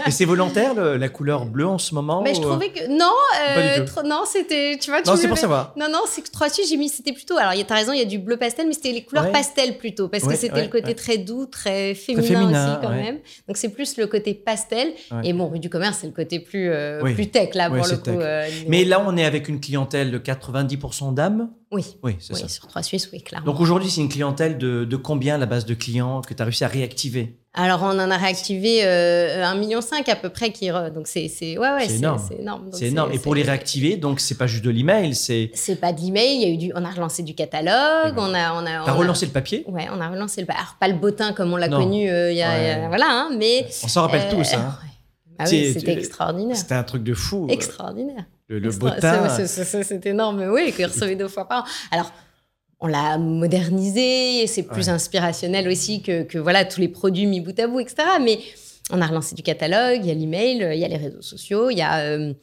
Speaker 2: Et c'est volontaire, le- la couleur bleue en ce moment
Speaker 1: Mais je
Speaker 2: ou, euh,
Speaker 1: trouvais que. Non, euh, trop- non, c'était. Tu vois, tu
Speaker 2: Non, c'est pour savoir.
Speaker 1: Non, non, c'est que 3 Suisses, j'ai mis, c'était plutôt. Alors, t'as raison, il y a du bleu pastel, mais c'était les couleurs pastel plutôt, parce que c'était le côté très doux, très féminin, aussi, quand même. Donc, c'est plus le côté pastel. Et bon, rue du commerce, c'est le côté plus, euh, plus tech, là,
Speaker 2: Ouais,
Speaker 1: pour le
Speaker 2: c'est
Speaker 1: coup.
Speaker 2: tech.
Speaker 1: euh,
Speaker 2: Mais là, on est avec une clientèle de 90% d'âmes.
Speaker 1: Oui,
Speaker 2: Oui, c'est
Speaker 1: oui
Speaker 2: ça.
Speaker 1: sur 3 Suisses, oui, clairement.
Speaker 2: Donc aujourd'hui, c'est une clientèle de, de combien la base de clients que tu as réussi à réactiver?
Speaker 1: Alors, on en a réactivé euh, 1,5 million à peu près. Qui re- Donc, c'est. Ouais, ouais,
Speaker 2: énorme.
Speaker 1: c'est énorme.
Speaker 2: Et pour les réactiver, donc c'est pas juste de l'email, c'est.
Speaker 1: Pas de l'email, il y a eu du, on a relancé du catalogue, on a, on a, on
Speaker 2: T'as
Speaker 1: a-
Speaker 2: relancé le papier?
Speaker 1: Ouais, on a relancé le, alors pas le bottin comme on l'a connu, euh, il y a,
Speaker 2: Ouais.
Speaker 1: il y a- voilà, hein, mais
Speaker 2: On s'en rappelle
Speaker 1: euh,
Speaker 2: tous. Hein.
Speaker 1: Ah oui, c'était extraordinaire,
Speaker 2: C'était un truc de fou.
Speaker 1: extraordinaire.
Speaker 2: Le, le
Speaker 1: c'est- énorme, oui, qu'il recevait deux fois par an. Alors. On l'a modernisé, et c'est plus
Speaker 2: Ouais.
Speaker 1: inspirationnel aussi que, que voilà tous les produits mis bout à bout, etc. Mais on a relancé du catalogue, il y a l'email, il y a les réseaux sociaux, il y a euh,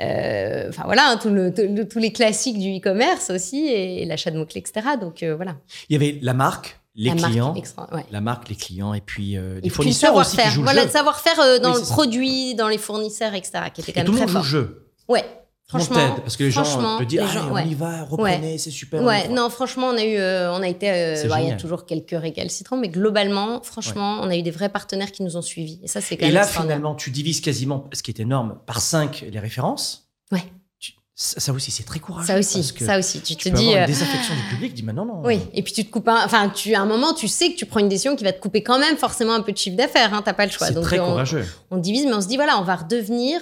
Speaker 1: euh, enfin voilà hein, tout le- tout le- tous les classiques du e-commerce aussi et, l'achat de mots clés, etc. Donc euh, voilà.
Speaker 2: Il y avait la marque, les
Speaker 1: La marque
Speaker 2: clients.
Speaker 1: extra- ouais.
Speaker 2: La marque, les clients, et puis euh, les
Speaker 1: Et puis le
Speaker 2: fournisseurs aussi qui jouent
Speaker 1: Voilà,
Speaker 2: le
Speaker 1: savoir-faire euh, dans
Speaker 2: Oui,
Speaker 1: le produit, dans les fournisseurs, etc. qui était quand
Speaker 2: Et
Speaker 1: même
Speaker 2: tout le monde joue le jeu.
Speaker 1: Ouais, franchement.
Speaker 2: parce que les gens te disent Allez,
Speaker 1: gens-
Speaker 2: on y va, reprenez, c'est super.
Speaker 1: Ouais, non, franchement, on a eu, euh, on a été, euh, bah, il y a toujours quelques récalcitrants, mais globalement, franchement, on a eu des vrais partenaires qui nous ont suivis. Et ça, c'est quand
Speaker 2: Et là, finalement, tu divises quasiment, ce qui est énorme, par 5 les références.
Speaker 1: Ouais.
Speaker 2: Ça, ça aussi, c'est très courageux.
Speaker 1: Ça aussi,
Speaker 2: parce que
Speaker 1: ça aussi. Tu
Speaker 2: tu
Speaker 1: te
Speaker 2: peux
Speaker 1: dis,
Speaker 2: avoir
Speaker 1: euh,
Speaker 2: une désaffection du public, dis, mais non, non.
Speaker 1: oui, et puis tu te coupes un, enfin, tu, à un moment, tu sais que tu prends une décision qui va te couper quand même forcément un peu de chiffre d'affaires, hein, t'as pas le choix.
Speaker 2: C'est très
Speaker 1: on-
Speaker 2: courageux.
Speaker 1: on divise, mais on se dit, voilà, on va redevenir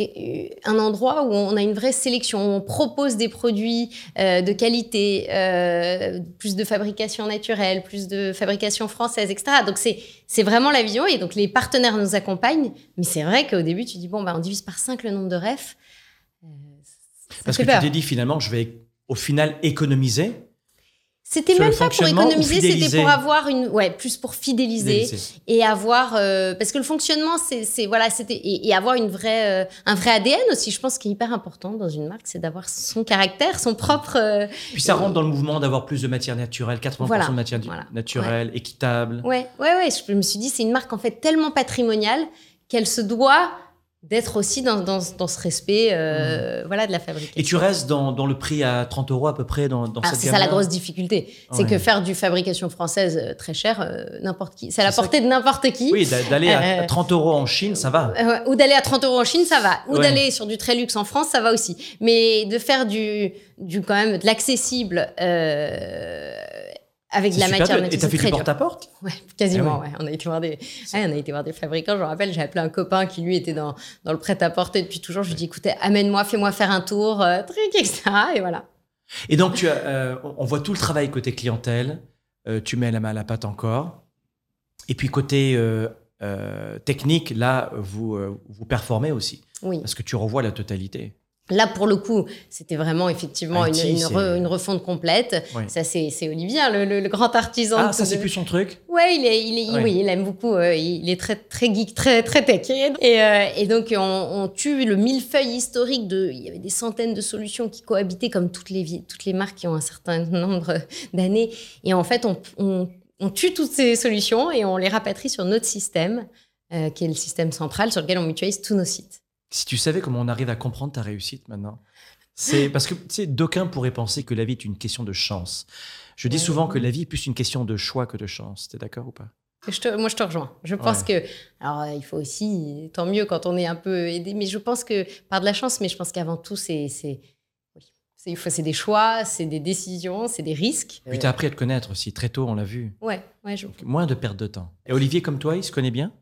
Speaker 1: euh, un endroit où on a une vraie sélection, où on propose des produits euh, de qualité, euh, plus de fabrication naturelle, plus de fabrication française, etc. Donc, c'est, c'est vraiment la vision. Et donc, les partenaires nous accompagnent. Mais c'est vrai qu'au début, tu dis, bon, bah, on divise par 5 le nombre de refs. Euh,
Speaker 2: Parce que tu t'es dit, finalement, je vais au final économiser.
Speaker 1: C'était même pas pour économiser, c'était pour avoir une, ouais, plus pour fidéliser.
Speaker 2: fidéliser.
Speaker 1: et avoir euh, parce que le fonctionnement c'est voilà c'était et, et avoir une vraie euh, un vrai ADN aussi je pense qui est hyper important dans une marque c'est d'avoir son caractère son propre euh,
Speaker 2: Puis ça rentre dans le mouvement d'avoir plus de matière naturelle, 80%
Speaker 1: Voilà,
Speaker 2: de matière
Speaker 1: voilà.
Speaker 2: naturelle, équitable.
Speaker 1: ouais ouais ouais je me suis dit c'est une marque en fait tellement patrimoniale qu'elle se doit d'être aussi dans, dans, dans ce respect euh, voilà de la fabrication
Speaker 2: Et tu restes dans, dans le prix à 30 euros à peu près dans, cette
Speaker 1: c'est ça la grosse difficulté c'est
Speaker 2: Ouais.
Speaker 1: que faire du fabrication française euh, très cher euh, n'importe qui c'est à la portée de n'importe qui
Speaker 2: Oui, d'a- d'aller à
Speaker 1: Euh,
Speaker 2: à 30 euros en Chine, ça va.
Speaker 1: Ou d'aller à 30 euros en Chine, ça va. Ou
Speaker 2: Ouais.
Speaker 1: d'aller sur du très luxe en France, ça va aussi. Mais de faire du, du quand même de l'accessible avec de la matière
Speaker 2: dur. Et
Speaker 1: naturelle,
Speaker 2: t'as fait du porte-à-porte?
Speaker 1: Ouais, quasiment.
Speaker 2: Ah
Speaker 1: ouais. On a été voir des, ouais, on a été voir des fabricants. Je me rappelle, j'ai appelé un copain qui lui était dans, dans le prêt-à-porter depuis toujours. Je lui ai dit, écoutez, amène-moi, fais-moi faire un tour, euh, truc, etc. Et voilà.
Speaker 2: Et donc, tu as, euh, on voit tout le travail côté clientèle. Euh, tu mets la main à la pâte encore. Et puis, côté technique, là, vous, vous performez aussi.
Speaker 1: Oui.
Speaker 2: Parce que tu revois la totalité.
Speaker 1: Là, pour le coup, c'était vraiment effectivement une,
Speaker 2: IT,
Speaker 1: une,
Speaker 2: c'est-
Speaker 1: re- une refonte complète.
Speaker 2: Oui.
Speaker 1: Ça, c'est Olivier, le, le- le grand artisan.
Speaker 2: Ah, ça, c'est
Speaker 1: de-
Speaker 2: plus son truc
Speaker 1: Ouais, il est, il est, oui, il aime beaucoup. euh, il est très, très geek, très, très tech. Et, euh, et donc, on, on tue le millefeuille historique de. Il y avait des centaines de solutions qui cohabitaient, comme toutes les, toutes les marques qui ont un certain nombre d'années. Et en fait, on, on, on tue toutes ces solutions et on les rapatrie sur notre système, euh, qui est le système central sur lequel on mutualise tous nos sites.
Speaker 2: Si tu savais comment on arrive à comprendre ta réussite maintenant, c'est parce que tu sais, d'aucuns pourraient penser que la vie est une question de chance. Je dis
Speaker 1: Ouais.
Speaker 2: souvent que la vie est plus une question de choix que de chance. T'es d'accord ou pas?
Speaker 1: Je te- moi, je te rejoins. Je pense que, alors, il faut aussi, tant mieux quand on est un peu aidé, mais je pense que par de la chance, mais je pense qu'avant tout, c'est, c'est, oui, C'est des choix, c'est des décisions, c'est des risques.
Speaker 2: Puis tu as appris à te connaître aussi, très tôt, on l'a vu.
Speaker 1: Ouais, ouais, je...
Speaker 2: Donc, moins de perte de temps. Et Olivier, comme toi, il se connaît bien?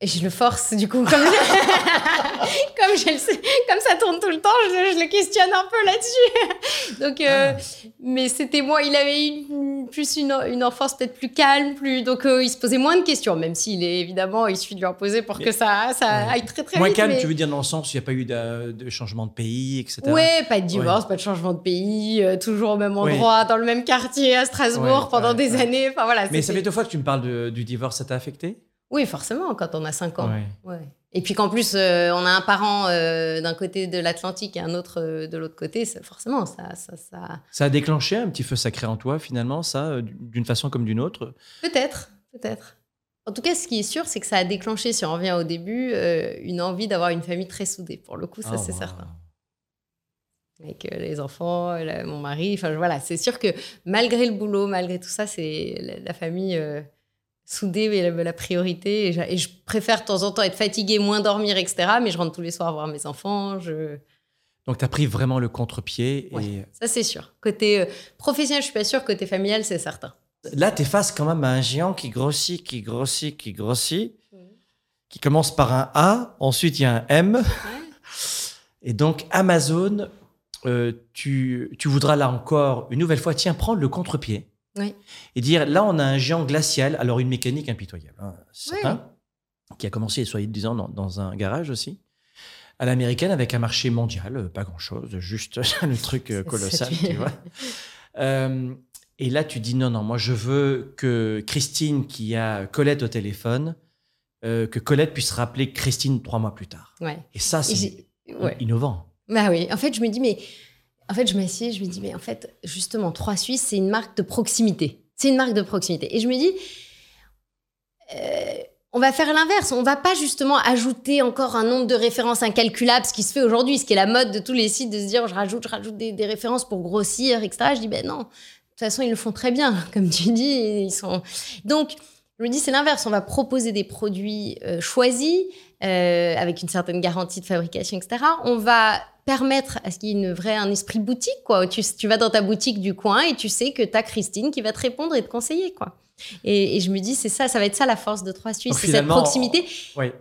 Speaker 1: Et je le force, du coup, comme, comme, je le sais- comme ça tourne tout le temps, je, je le questionne un peu là-dessus. Donc, euh, mais c'était moi, il avait une, plus une, une enfance peut-être plus calme, plus, donc euh, il se posait moins de questions, même s'il est évidemment, il suffit de lui en poser pour
Speaker 2: Mais-
Speaker 1: que ça, ça
Speaker 2: Ouais.
Speaker 1: aille très très
Speaker 2: Moins
Speaker 1: vite.
Speaker 2: calme,
Speaker 1: mais-
Speaker 2: tu veux dire dans le sens où il n'y a pas eu de, de changement de pays, etc.
Speaker 1: Ouais, pas de divorce, pas de changement de pays, euh, toujours au même endroit, dans le même quartier à Strasbourg pendant des années. Enfin voilà.
Speaker 2: Mais ça fait deux fois que tu me parles de- du divorce, ça t'a affecté?
Speaker 1: Oui, forcément, quand on a 5 ans.
Speaker 2: Ouais.
Speaker 1: Ouais. Et puis qu'en plus, euh, on a un parent euh, d'un côté de l'Atlantique et un autre euh, de l'autre côté, forcément, ça, ça, ça...
Speaker 2: Ça a déclenché un petit feu sacré en toi, finalement, ça, d'une façon comme d'une autre?
Speaker 1: Peut-être, peut-être. En tout cas, ce qui est sûr, c'est que ça a déclenché, si on revient au début, une envie d'avoir une famille très soudée. Pour le coup, ça,
Speaker 2: Ah,
Speaker 1: c'est
Speaker 2: wow.
Speaker 1: certain. Avec les enfants, la- mon mari, enfin voilà, c'est sûr que malgré le boulot, malgré tout ça, c'est la, la famille euh, soudée est la, la priorité. Et, je préfère de temps en temps être fatiguée, moins dormir, etc. Mais je rentre tous les soirs voir mes enfants. Je...
Speaker 2: Donc, tu as pris vraiment le contre-pied.
Speaker 1: Ouais.
Speaker 2: Et
Speaker 1: Ça, c'est sûr. Côté euh, professionnel, je suis pas sûre. Côté familial, c'est certain.
Speaker 2: là, tu es face quand même à un géant qui grossit, qui grossit, qui grossit, qui commence par un A, ensuite il y a un M. Et donc, Amazon, euh, tu, tu voudras là encore, une nouvelle fois, tiens, prendre le contre-pied.
Speaker 1: Oui.
Speaker 2: Et dire, là, on a un géant glacial, alors une mécanique impitoyable, hein, certain, qui a commencé, soyez disant, dans, dans un garage aussi, à l'américaine, avec un marché mondial, euh, pas grand-chose, juste le truc euh, colossal,
Speaker 1: c'est-
Speaker 2: tu vois. Euh, et là, tu dis, non, non, moi, je veux que Christine, qui a Colette au téléphone, euh, que Colette puisse rappeler Christine trois mois plus tard.
Speaker 1: Ouais.
Speaker 2: Et ça, c'est
Speaker 1: ouais.
Speaker 2: innovant.
Speaker 1: Bah oui, en fait, je me dis, mais en fait, je m'assieds, je me dis, mais en fait, justement, Trois Suisses, c'est une marque de proximité. C'est une marque de proximité. Et je me dis, euh, on va faire l'inverse. On va pas justement ajouter encore un nombre de références incalculable, ce qui se fait aujourd'hui, ce qui est la mode de tous les sites, de se dire, je rajoute, je rajoute des, des références pour grossir, etc. Je dis, ben non, de toute façon, ils le font très bien, comme tu dis. Ils sont... Donc, je me dis, c'est l'inverse. On va proposer des produits euh, choisis, euh, avec une certaine garantie de fabrication, etc. On va permettre à ce qu'il y ait une vraie, un esprit boutique, quoi. Tu, tu vas dans ta boutique du coin et tu sais que tu as Christine qui va te répondre et te conseiller, quoi. Et, et je me dis, c'est ça, ça va être ça la force de Trois Suisses, c'est cette proximité.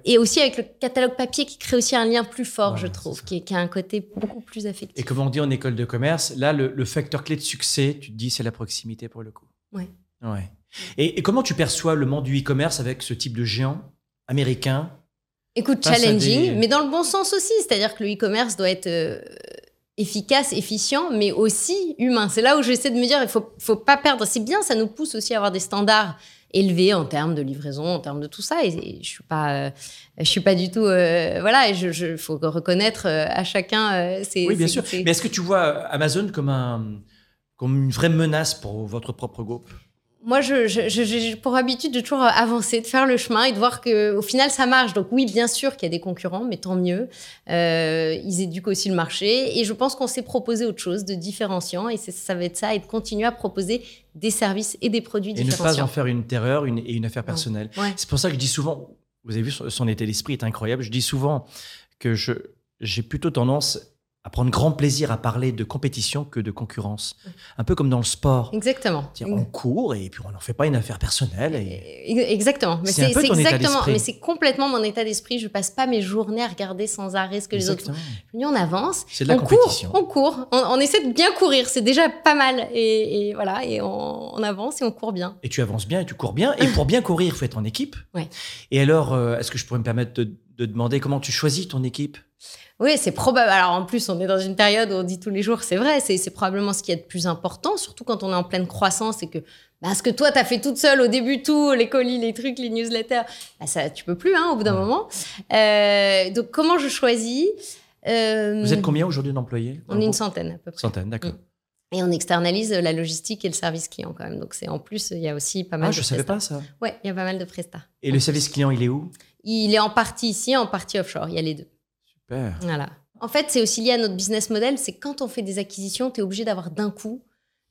Speaker 1: Et aussi avec le catalogue papier qui crée aussi un lien plus fort,
Speaker 2: Ouais,
Speaker 1: je trouve, qui, a un côté beaucoup plus
Speaker 2: Et
Speaker 1: affectif.
Speaker 2: comme on dit en école de commerce, là, le, le facteur clé de succès, tu te dis, c'est la proximité pour le coup.
Speaker 1: Ouais.
Speaker 2: Ouais. Et, et comment tu perçois le monde du e-commerce avec ce type de géant américain
Speaker 1: Écoute, challenging,
Speaker 2: des-
Speaker 1: mais dans le bon sens aussi. C'est-à-dire que le e-commerce doit être euh, efficace, efficient, mais aussi humain. C'est là où j'essaie de me dire, il faut, faut pas perdre. C'est bien, ça nous pousse aussi à avoir des standards élevés en termes de livraison, en termes de tout ça. Et, et je suis pas, euh, je suis pas du tout, euh, voilà. Je, je faut reconnaître à chacun. ses-
Speaker 2: Oui, bien
Speaker 1: ses-
Speaker 2: sûr.
Speaker 1: ses-
Speaker 2: Mais est-ce que tu vois Amazon comme, un, comme une vraie menace pour votre propre groupe?
Speaker 1: Moi, je- je- je- j'ai pour habitude de toujours avancer, de faire le chemin et de voir que au final, ça marche. Donc oui, bien sûr qu'il y a des concurrents, mais tant mieux. Euh, ils éduquent aussi le marché. Et je pense qu'on s'est proposé autre chose de différenciant. Et ça va être ça, et de continuer à proposer des services et des produits
Speaker 2: Et ne pas
Speaker 1: différenciants.
Speaker 2: en faire une terreur une, et une affaire personnelle.
Speaker 1: Ouais.
Speaker 2: C'est pour ça que je dis souvent, vous avez vu, son son état d'esprit est incroyable. Je dis souvent que je, j'ai plutôt tendance à prendre grand plaisir à parler de compétition que de concurrence. Un peu comme dans le sport.
Speaker 1: Exactement.
Speaker 2: On court et puis on n'en fait pas une affaire personnelle. Et...
Speaker 1: Ex- Exactement. Mais
Speaker 2: C'est
Speaker 1: exactement. Mais c'est complètement mon état d'esprit. Je passe pas mes journées à regarder sans arrêt ce que les autres font. On avance.
Speaker 2: C'est de la
Speaker 1: on
Speaker 2: compétition.
Speaker 1: Court, on court, on, on essaie de bien courir, c'est déjà pas mal. Et, et voilà, et on, on avance et on court bien.
Speaker 2: Et tu avances bien et tu cours bien. Et pour bien courir, il faut être en équipe.
Speaker 1: Ouais.
Speaker 2: Et alors, euh, est-ce que je pourrais me permettre de, de demander comment tu choisis ton équipe
Speaker 1: Oui, c'est probable. Alors en plus, on est dans une période où on dit tous les jours, c'est vrai, c'est probablement ce qui est de plus important, surtout quand on est en pleine croissance et que bah, ce que toi, tu as fait toute seule au début, tout, les colis, les trucs, les newsletters, bah, ça, tu peux plus hein, au bout d'un
Speaker 2: Ouais.
Speaker 1: moment. Euh, donc comment je choisis Euh,
Speaker 2: Vous êtes combien aujourd'hui d'employés
Speaker 1: On est une centaine à peu près.
Speaker 2: Centaine, d'accord.
Speaker 1: Et on externalise la logistique et le service client quand même. Donc c'est en plus, il y a aussi pas mal
Speaker 2: Ah,
Speaker 1: de
Speaker 2: je savais
Speaker 1: prestats.
Speaker 2: pas ça.
Speaker 1: Ouais, il y a pas mal de prestats.
Speaker 2: Et le service client, il est où?
Speaker 1: Il est en partie ici, en partie offshore. Il y a les deux.
Speaker 2: Super.
Speaker 1: Voilà. En fait, c'est aussi lié à notre business model. C'est quand on fait des acquisitions, tu es obligé d'avoir d'un coup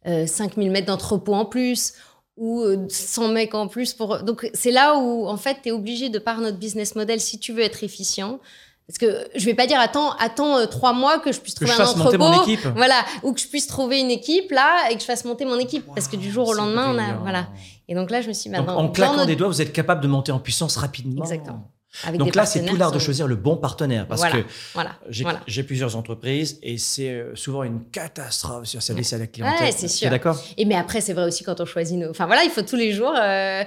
Speaker 1: euh, 5000 mètres d'entrepôt en plus ou euh, 100 mecs en plus. Pour... Donc, c'est là où, en fait, tu es obligé, de par notre business model, si tu veux être efficient, Parce que je vais pas dire attends, attends euh, trois mois que je puisse
Speaker 2: Que
Speaker 1: trouver
Speaker 2: je
Speaker 1: un
Speaker 2: monter
Speaker 1: entrepôt,
Speaker 2: mon équipe.
Speaker 1: voilà, ou que je puisse trouver une équipe là et que je fasse monter mon équipe, parce que du jour au lendemain, on a, voilà. Et donc là, je me suis dit,
Speaker 2: Donc,
Speaker 1: maintenant,
Speaker 2: en claquant des doigts, vous êtes capable de monter en puissance rapidement.
Speaker 1: Exactement. Avec
Speaker 2: Donc
Speaker 1: des
Speaker 2: là, c'est tout l'art de choisir le bon partenaire. Parce
Speaker 1: Voilà,
Speaker 2: que
Speaker 1: voilà,
Speaker 2: j'ai
Speaker 1: voilà.
Speaker 2: plusieurs entreprises et c'est euh, souvent une catastrophe sur service à la clientèle.
Speaker 1: Ouais, c'est sûr.
Speaker 2: d'accord?
Speaker 1: Et mais après, c'est vrai aussi quand on choisit nos. Enfin voilà, il faut tous les jours euh,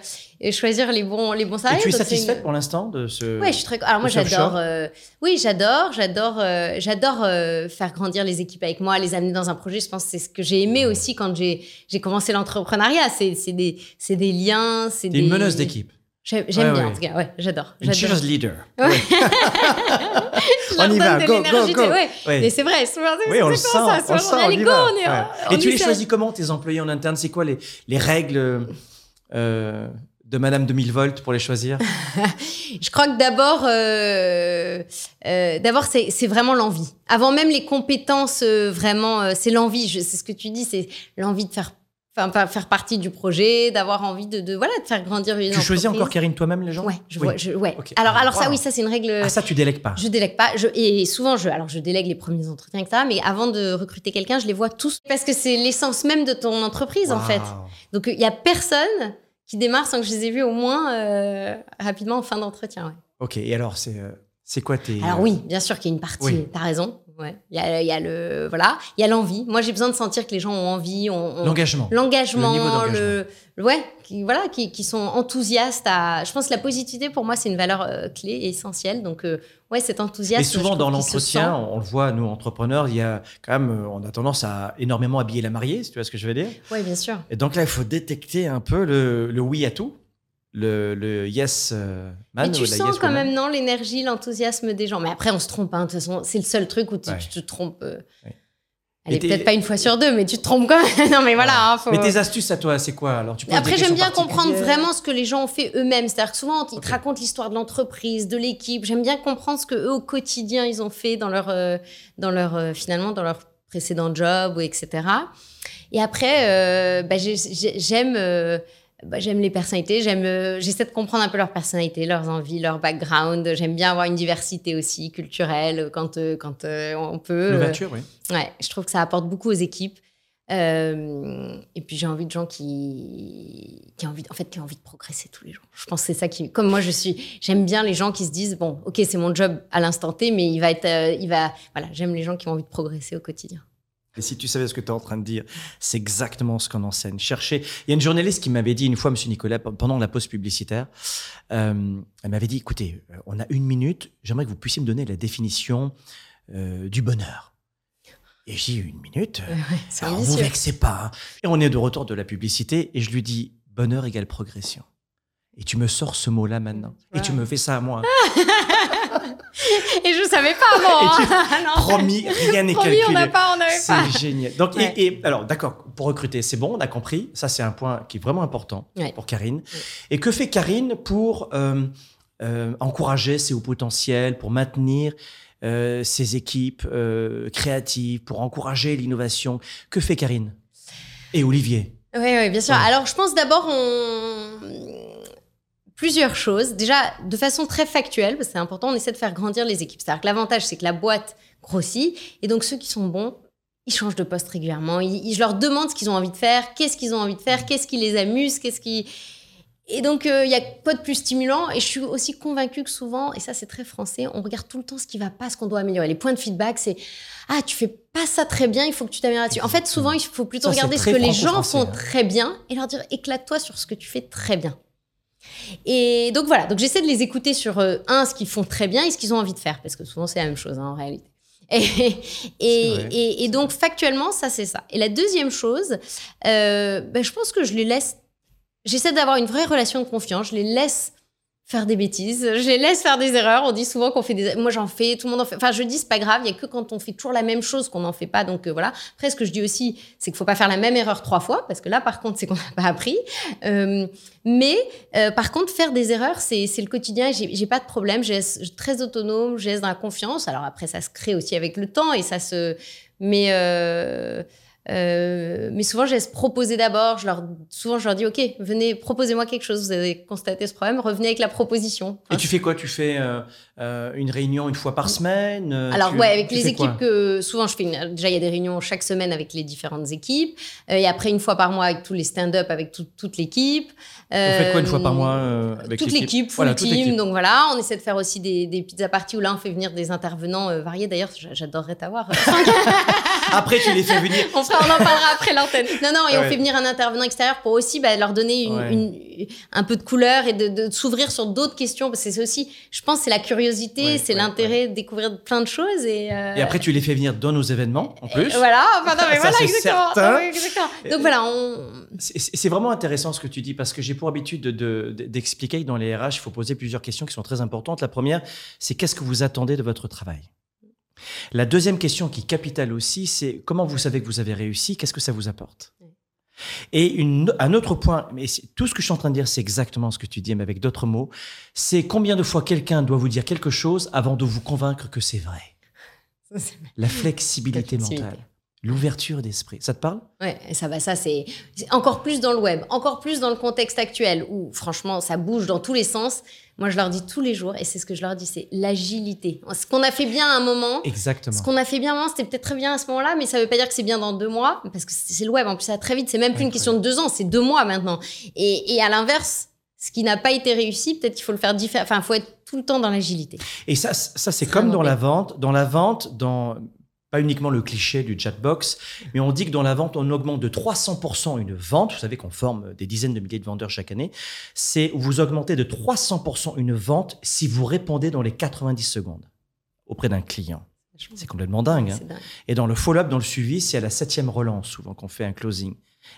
Speaker 1: choisir les bons, les bons
Speaker 2: Et
Speaker 1: salariés.
Speaker 2: tu es satisfaite
Speaker 1: une-
Speaker 2: pour l'instant de ce.
Speaker 1: Ouais, je suis très. Alors moi, j'adore. euh, Oui, j'adore, j'adore, euh, j'adore faire grandir les équipes avec moi, les amener dans un projet. Je pense que c'est ce que j'ai aimé aussi quand j'ai j'ai commencé l'entrepreneuriat. C'est des c'est des liens, c'est des.
Speaker 2: une meneuse d'équipe.
Speaker 1: J'aime
Speaker 2: Ouais,
Speaker 1: bien en tout cas. Ouais, j'adore.
Speaker 2: Une cheerleader.
Speaker 1: Ouais.
Speaker 2: Ouais.
Speaker 1: Je leur
Speaker 2: On y
Speaker 1: donne
Speaker 2: va,
Speaker 1: de
Speaker 2: go, go, go.
Speaker 1: Ouais.
Speaker 2: Ouais.
Speaker 1: Mais c'est vrai, souvent,
Speaker 2: Oui, on le sent,
Speaker 1: ça.
Speaker 2: on le sent,
Speaker 1: on
Speaker 2: y
Speaker 1: go,
Speaker 2: va.
Speaker 1: on est,
Speaker 2: Ouais.
Speaker 1: on
Speaker 2: Et tu les choisis comment, tes employés en interne? C'est quoi les, les règles euh, de Madame de 1000 volts pour les choisir?
Speaker 1: Je crois que d'abord, euh, euh, d'abord c'est vraiment l'envie. Avant même les compétences, vraiment, c'est l'envie. C'est ce que tu dis, c'est l'envie de faire, enfin, pas faire partie du projet, d'avoir envie de, de, voilà, de faire grandir une
Speaker 2: Tu choisis
Speaker 1: entreprise.
Speaker 2: encore, Karine, toi-même, les gens
Speaker 1: Ouais, je
Speaker 2: Oui.
Speaker 1: vois, je, ouais. Alors, alors ça, oui, ça c'est une règle.
Speaker 2: Ah, ça, tu délègues pas.
Speaker 1: Je délègue pas. Je, et souvent, je, alors je délègue les premiers entretiens, etc. Mais avant de recruter quelqu'un, je les vois tous parce que c'est l'essence même de ton entreprise, en fait. Donc, il y a personne qui démarre sans que je les ai vus au moins euh, rapidement en fin d'entretien. Ouais.
Speaker 2: Ok, et alors, c'est euh, c'est quoi tes.
Speaker 1: Alors oui, bien sûr qu'il y a une partie,
Speaker 2: Oui.
Speaker 1: t'as raison. Ouais. Il y a, il y a le voilà, il y a l'envie. Moi, j'ai besoin de sentir que les gens ont envie, ont, ont-
Speaker 2: L'engagement.
Speaker 1: l'engagement,
Speaker 2: Le
Speaker 1: ouais, qui, voilà, qui, qui sont enthousiastes. À, je pense que la positivité pour moi c'est une valeur euh, clé et essentielle. Donc euh, ouais, cet enthousiasme.
Speaker 2: Et souvent, dans
Speaker 1: se
Speaker 2: l'entretien, on le voit, nous, entrepreneurs, il y a quand même, euh, on a tendance à énormément habiller la mariée, si tu vois ce que je veux dire.
Speaker 1: Ouais, bien sûr.
Speaker 2: Et donc là, il faut détecter un peu le, le oui à tout, le, le yes euh, man
Speaker 1: Mais tu
Speaker 2: ou la
Speaker 1: sens
Speaker 2: yes
Speaker 1: quand
Speaker 2: woman?
Speaker 1: même non l'énergie, l'enthousiasme des gens. Mais après, on se trompe. hein, De toute façon, c'est le seul truc où tu,
Speaker 2: Ouais.
Speaker 1: tu te trompes. euh.
Speaker 2: Ouais.
Speaker 1: Allez, peut-être pas une fois sur deux, mais tu te trompes quand même. non, mais voilà. hein, faut-
Speaker 2: Mais tes astuces à toi, c'est quoi alors? Tu
Speaker 1: Après, j'aime bien comprendre vraiment ce que les gens ont fait eux-mêmes. C'est-à-dire que souvent, ils te racontent l'histoire de l'entreprise, de l'équipe. J'aime bien comprendre ce que eux au quotidien ils ont fait dans leur, euh, dans leur euh, finalement dans leur précédent job ou etc. Et après, euh, bah, j'ai- j'ai- j'aime. Bah, j'aime les personnalités, j'aime, euh, j'essaie de comprendre un peu leur personnalité, leurs envies, leur background. J'aime bien avoir une diversité aussi culturelle quand, euh, quand euh, on peut.
Speaker 2: L'ouverture, oui.
Speaker 1: Ouais, je trouve que ça apporte beaucoup aux équipes. Et puis j'ai envie de gens qui, qui ont envie, en fait, qui ont envie de progresser tous les jours. Je pense que c'est ça qui, comme moi je suis, j'aime bien les gens qui se disent bon, ok, c'est mon job à l'instant T, mais il va être, il va, voilà, j'aime les gens qui ont envie de progresser au quotidien.
Speaker 2: Et si tu savais ce que tu es en train de dire, c'est exactement ce qu'on enseigne. Chercher. Il y a une journaliste qui m'avait dit une fois, Monsieur Nicolas, pendant la pause publicitaire, euh, elle m'avait dit écoutez, euh, on a une minute, j'aimerais que vous puissiez me donner la définition euh, du bonheur. Et j'ai une minute. euh,
Speaker 1: c'est
Speaker 2: alors, vous vexez pas. hein. Et on est de retour de la publicité et je lui dis bonheur égale progression. Et tu me sors ce mot-là maintenant. Et tu
Speaker 1: Ouais.
Speaker 2: me fais ça à moi.
Speaker 1: Et je savais pas avant. Hein.
Speaker 2: Promis, rien n'est calculé.
Speaker 1: on n'a pas, on n'avait pas.
Speaker 2: C'est génial. Donc, et-
Speaker 1: Ouais.
Speaker 2: et, alors, d'accord, pour recruter, c'est bon, on a compris. Ça, c'est un point qui est vraiment important
Speaker 1: Ouais.
Speaker 2: pour Karine. Et que fait Karine pour euh, euh, encourager ses hauts potentiels, pour maintenir euh, ses équipes créatives, pour encourager l'innovation? Que fait Karine? Et Olivier?
Speaker 1: Oui, oui, bien sûr. Alors, je pense d'abord, on... plusieurs choses. Déjà, de façon très factuelle, parce que c'est important, on essaie de faire grandir les équipes. C'est-à-dire que l'avantage, c'est que la boîte grossit, et donc ceux qui sont bons, ils changent de poste régulièrement. Ils- ils- je leur demande ce qu'ils ont envie de faire, qu'est-ce qu'ils ont envie de faire, qu'est-ce qui les amuse, qu'est-ce qui... Et donc, euh, il y a pas de plus stimulant. Et je suis aussi convaincue que souvent, et ça c'est très français, on regarde tout le temps ce qui va pas, ce qu'on doit améliorer. Les points de feedback, c'est ah tu fais pas ça très bien, il faut que tu t'améliores là-dessus. En fait, souvent il faut plutôt
Speaker 2: Ça,
Speaker 1: regarder ce que les gens font
Speaker 2: hein.
Speaker 1: très bien et leur dire éclate-toi sur ce que tu fais très bien. Et donc voilà, donc j'essaie de les écouter sur euh, un ce qu'ils font très bien et ce qu'ils ont envie de faire parce que souvent c'est la même chose hein, en réalité. Et, et, et- et donc factuellement ça c'est ça. Et la deuxième chose, euh, ben, je pense que je les laisse j'essaie d'avoir une vraie relation de confiance. Je les laisse faire des bêtises, je les laisse faire des erreurs. On dit souvent qu'on fait des. Moi, j'en fais, tout le monde en fait. Enfin, je dis, c'est pas grave, il y a que quand on fait toujours la même chose qu'on n'en fait pas. Donc euh, voilà. Après, ce que je dis aussi, c'est qu'il faut pas faire la même erreur trois fois, parce que là, par contre, c'est qu'on n'a pas appris. Euh, mais euh, par contre, faire des erreurs, c'est c'est le quotidien. J'ai pas de problème. Je suis très autonome, je laisse dans la confiance. Alors après, ça se crée aussi avec le temps et ça se. Mais. Euh, mais souvent, je laisse proposer d'abord. Je leur, souvent, je leur dis, OK, venez, proposez-moi quelque chose. Vous avez constaté ce problème, revenez avec la proposition.
Speaker 2: Et tu fais quoi? Tu fais euh, euh, une réunion une fois par semaine?
Speaker 1: Alors,
Speaker 2: tu-
Speaker 1: ouais, avec les équipes que souvent je fais. une- déjà, il y a des réunions chaque semaine avec les différentes équipes. Et après, une fois par mois avec tous les stand-up avec tout- toute l'équipe.
Speaker 2: Vous faites quoi une fois par mois avec
Speaker 1: toute l'équipe, full
Speaker 2: Voilà,
Speaker 1: team. Donc voilà, on essaie de faire aussi des, des pizza parties où là, on fait venir des intervenants variés. D'ailleurs, j'a- j'adorerais t'avoir.
Speaker 2: Après, tu les fais venir.
Speaker 1: on, en parlera après l'antenne. Non, non, et on fait venir un intervenant extérieur pour aussi bah, leur donner une,
Speaker 2: Ouais.
Speaker 1: une- un peu de couleur et de, de s'ouvrir sur d'autres questions. Parce que c'est aussi, je pense, c'est la curiosité,
Speaker 2: Ouais,
Speaker 1: c'est
Speaker 2: ouais,
Speaker 1: l'intérêt de découvrir plein de choses. Et, euh,
Speaker 2: Et après, tu les fais venir dans nos événements, en plus.
Speaker 1: et Voilà, enfin, non, mais
Speaker 2: Ça,
Speaker 1: voilà,
Speaker 2: c'est
Speaker 1: exactement.
Speaker 2: certain.
Speaker 1: Non, mais exactement. Donc voilà, on.
Speaker 2: C'est- vraiment intéressant ce que tu dis parce que j'ai pour habitude de- de- de- d'expliquer que dans les RH, il faut poser plusieurs questions qui sont très importantes. La première, c'est qu'est-ce que vous attendez de votre travail? La deuxième question qui est capitale aussi, c'est comment vous savez que vous avez réussi Qu'est-ce que ça vous apporte? Et une- un autre point, mais tout ce que je suis en train de dire, c'est exactement ce que tu dis, mais avec d'autres mots, c'est combien de fois quelqu'un doit vous dire quelque chose avant de vous convaincre que c'est vrai? La flexibilité
Speaker 1: La flexibilité.
Speaker 2: mentale, l'ouverture d'esprit. Ça te parle?
Speaker 1: Ouais, ça va, ça c'est encore plus dans le web, encore plus dans le contexte actuel où franchement ça bouge dans tous les sens. Moi je leur dis tous les jours et c'est ce que je leur dis, c'est l'agilité. Ce qu'on a fait bien à un moment,
Speaker 2: Exactement.
Speaker 1: ce qu'on a fait bien à un moment, c'était peut-être très bien à ce moment-là, mais ça veut pas dire que c'est bien dans deux mois parce que c'est le web. En plus ça va très vite, c'est même plus une question de deux ans, c'est deux mois maintenant. Et, et à l'inverse, ce qui n'a pas été réussi, peut-être qu'il faut le faire différemment. Enfin, faut être tout le temps dans l'agilité.
Speaker 2: Et ça, ça c'est comme dans la vente. Dans la vente, dans pas uniquement le cliché du chatbox, mais on dit que dans la vente, on augmente de 300% une vente. Vous savez qu'on forme des dizaines de milliers de vendeurs chaque année. C'est vous augmentez de 300% une vente si vous répondez dans les 90 secondes auprès d'un client. C'est complètement dingue. hein.
Speaker 1: Dingue.
Speaker 2: Et dans le follow-up, dans le suivi, c'est à la septième relance souvent qu'on fait un closing.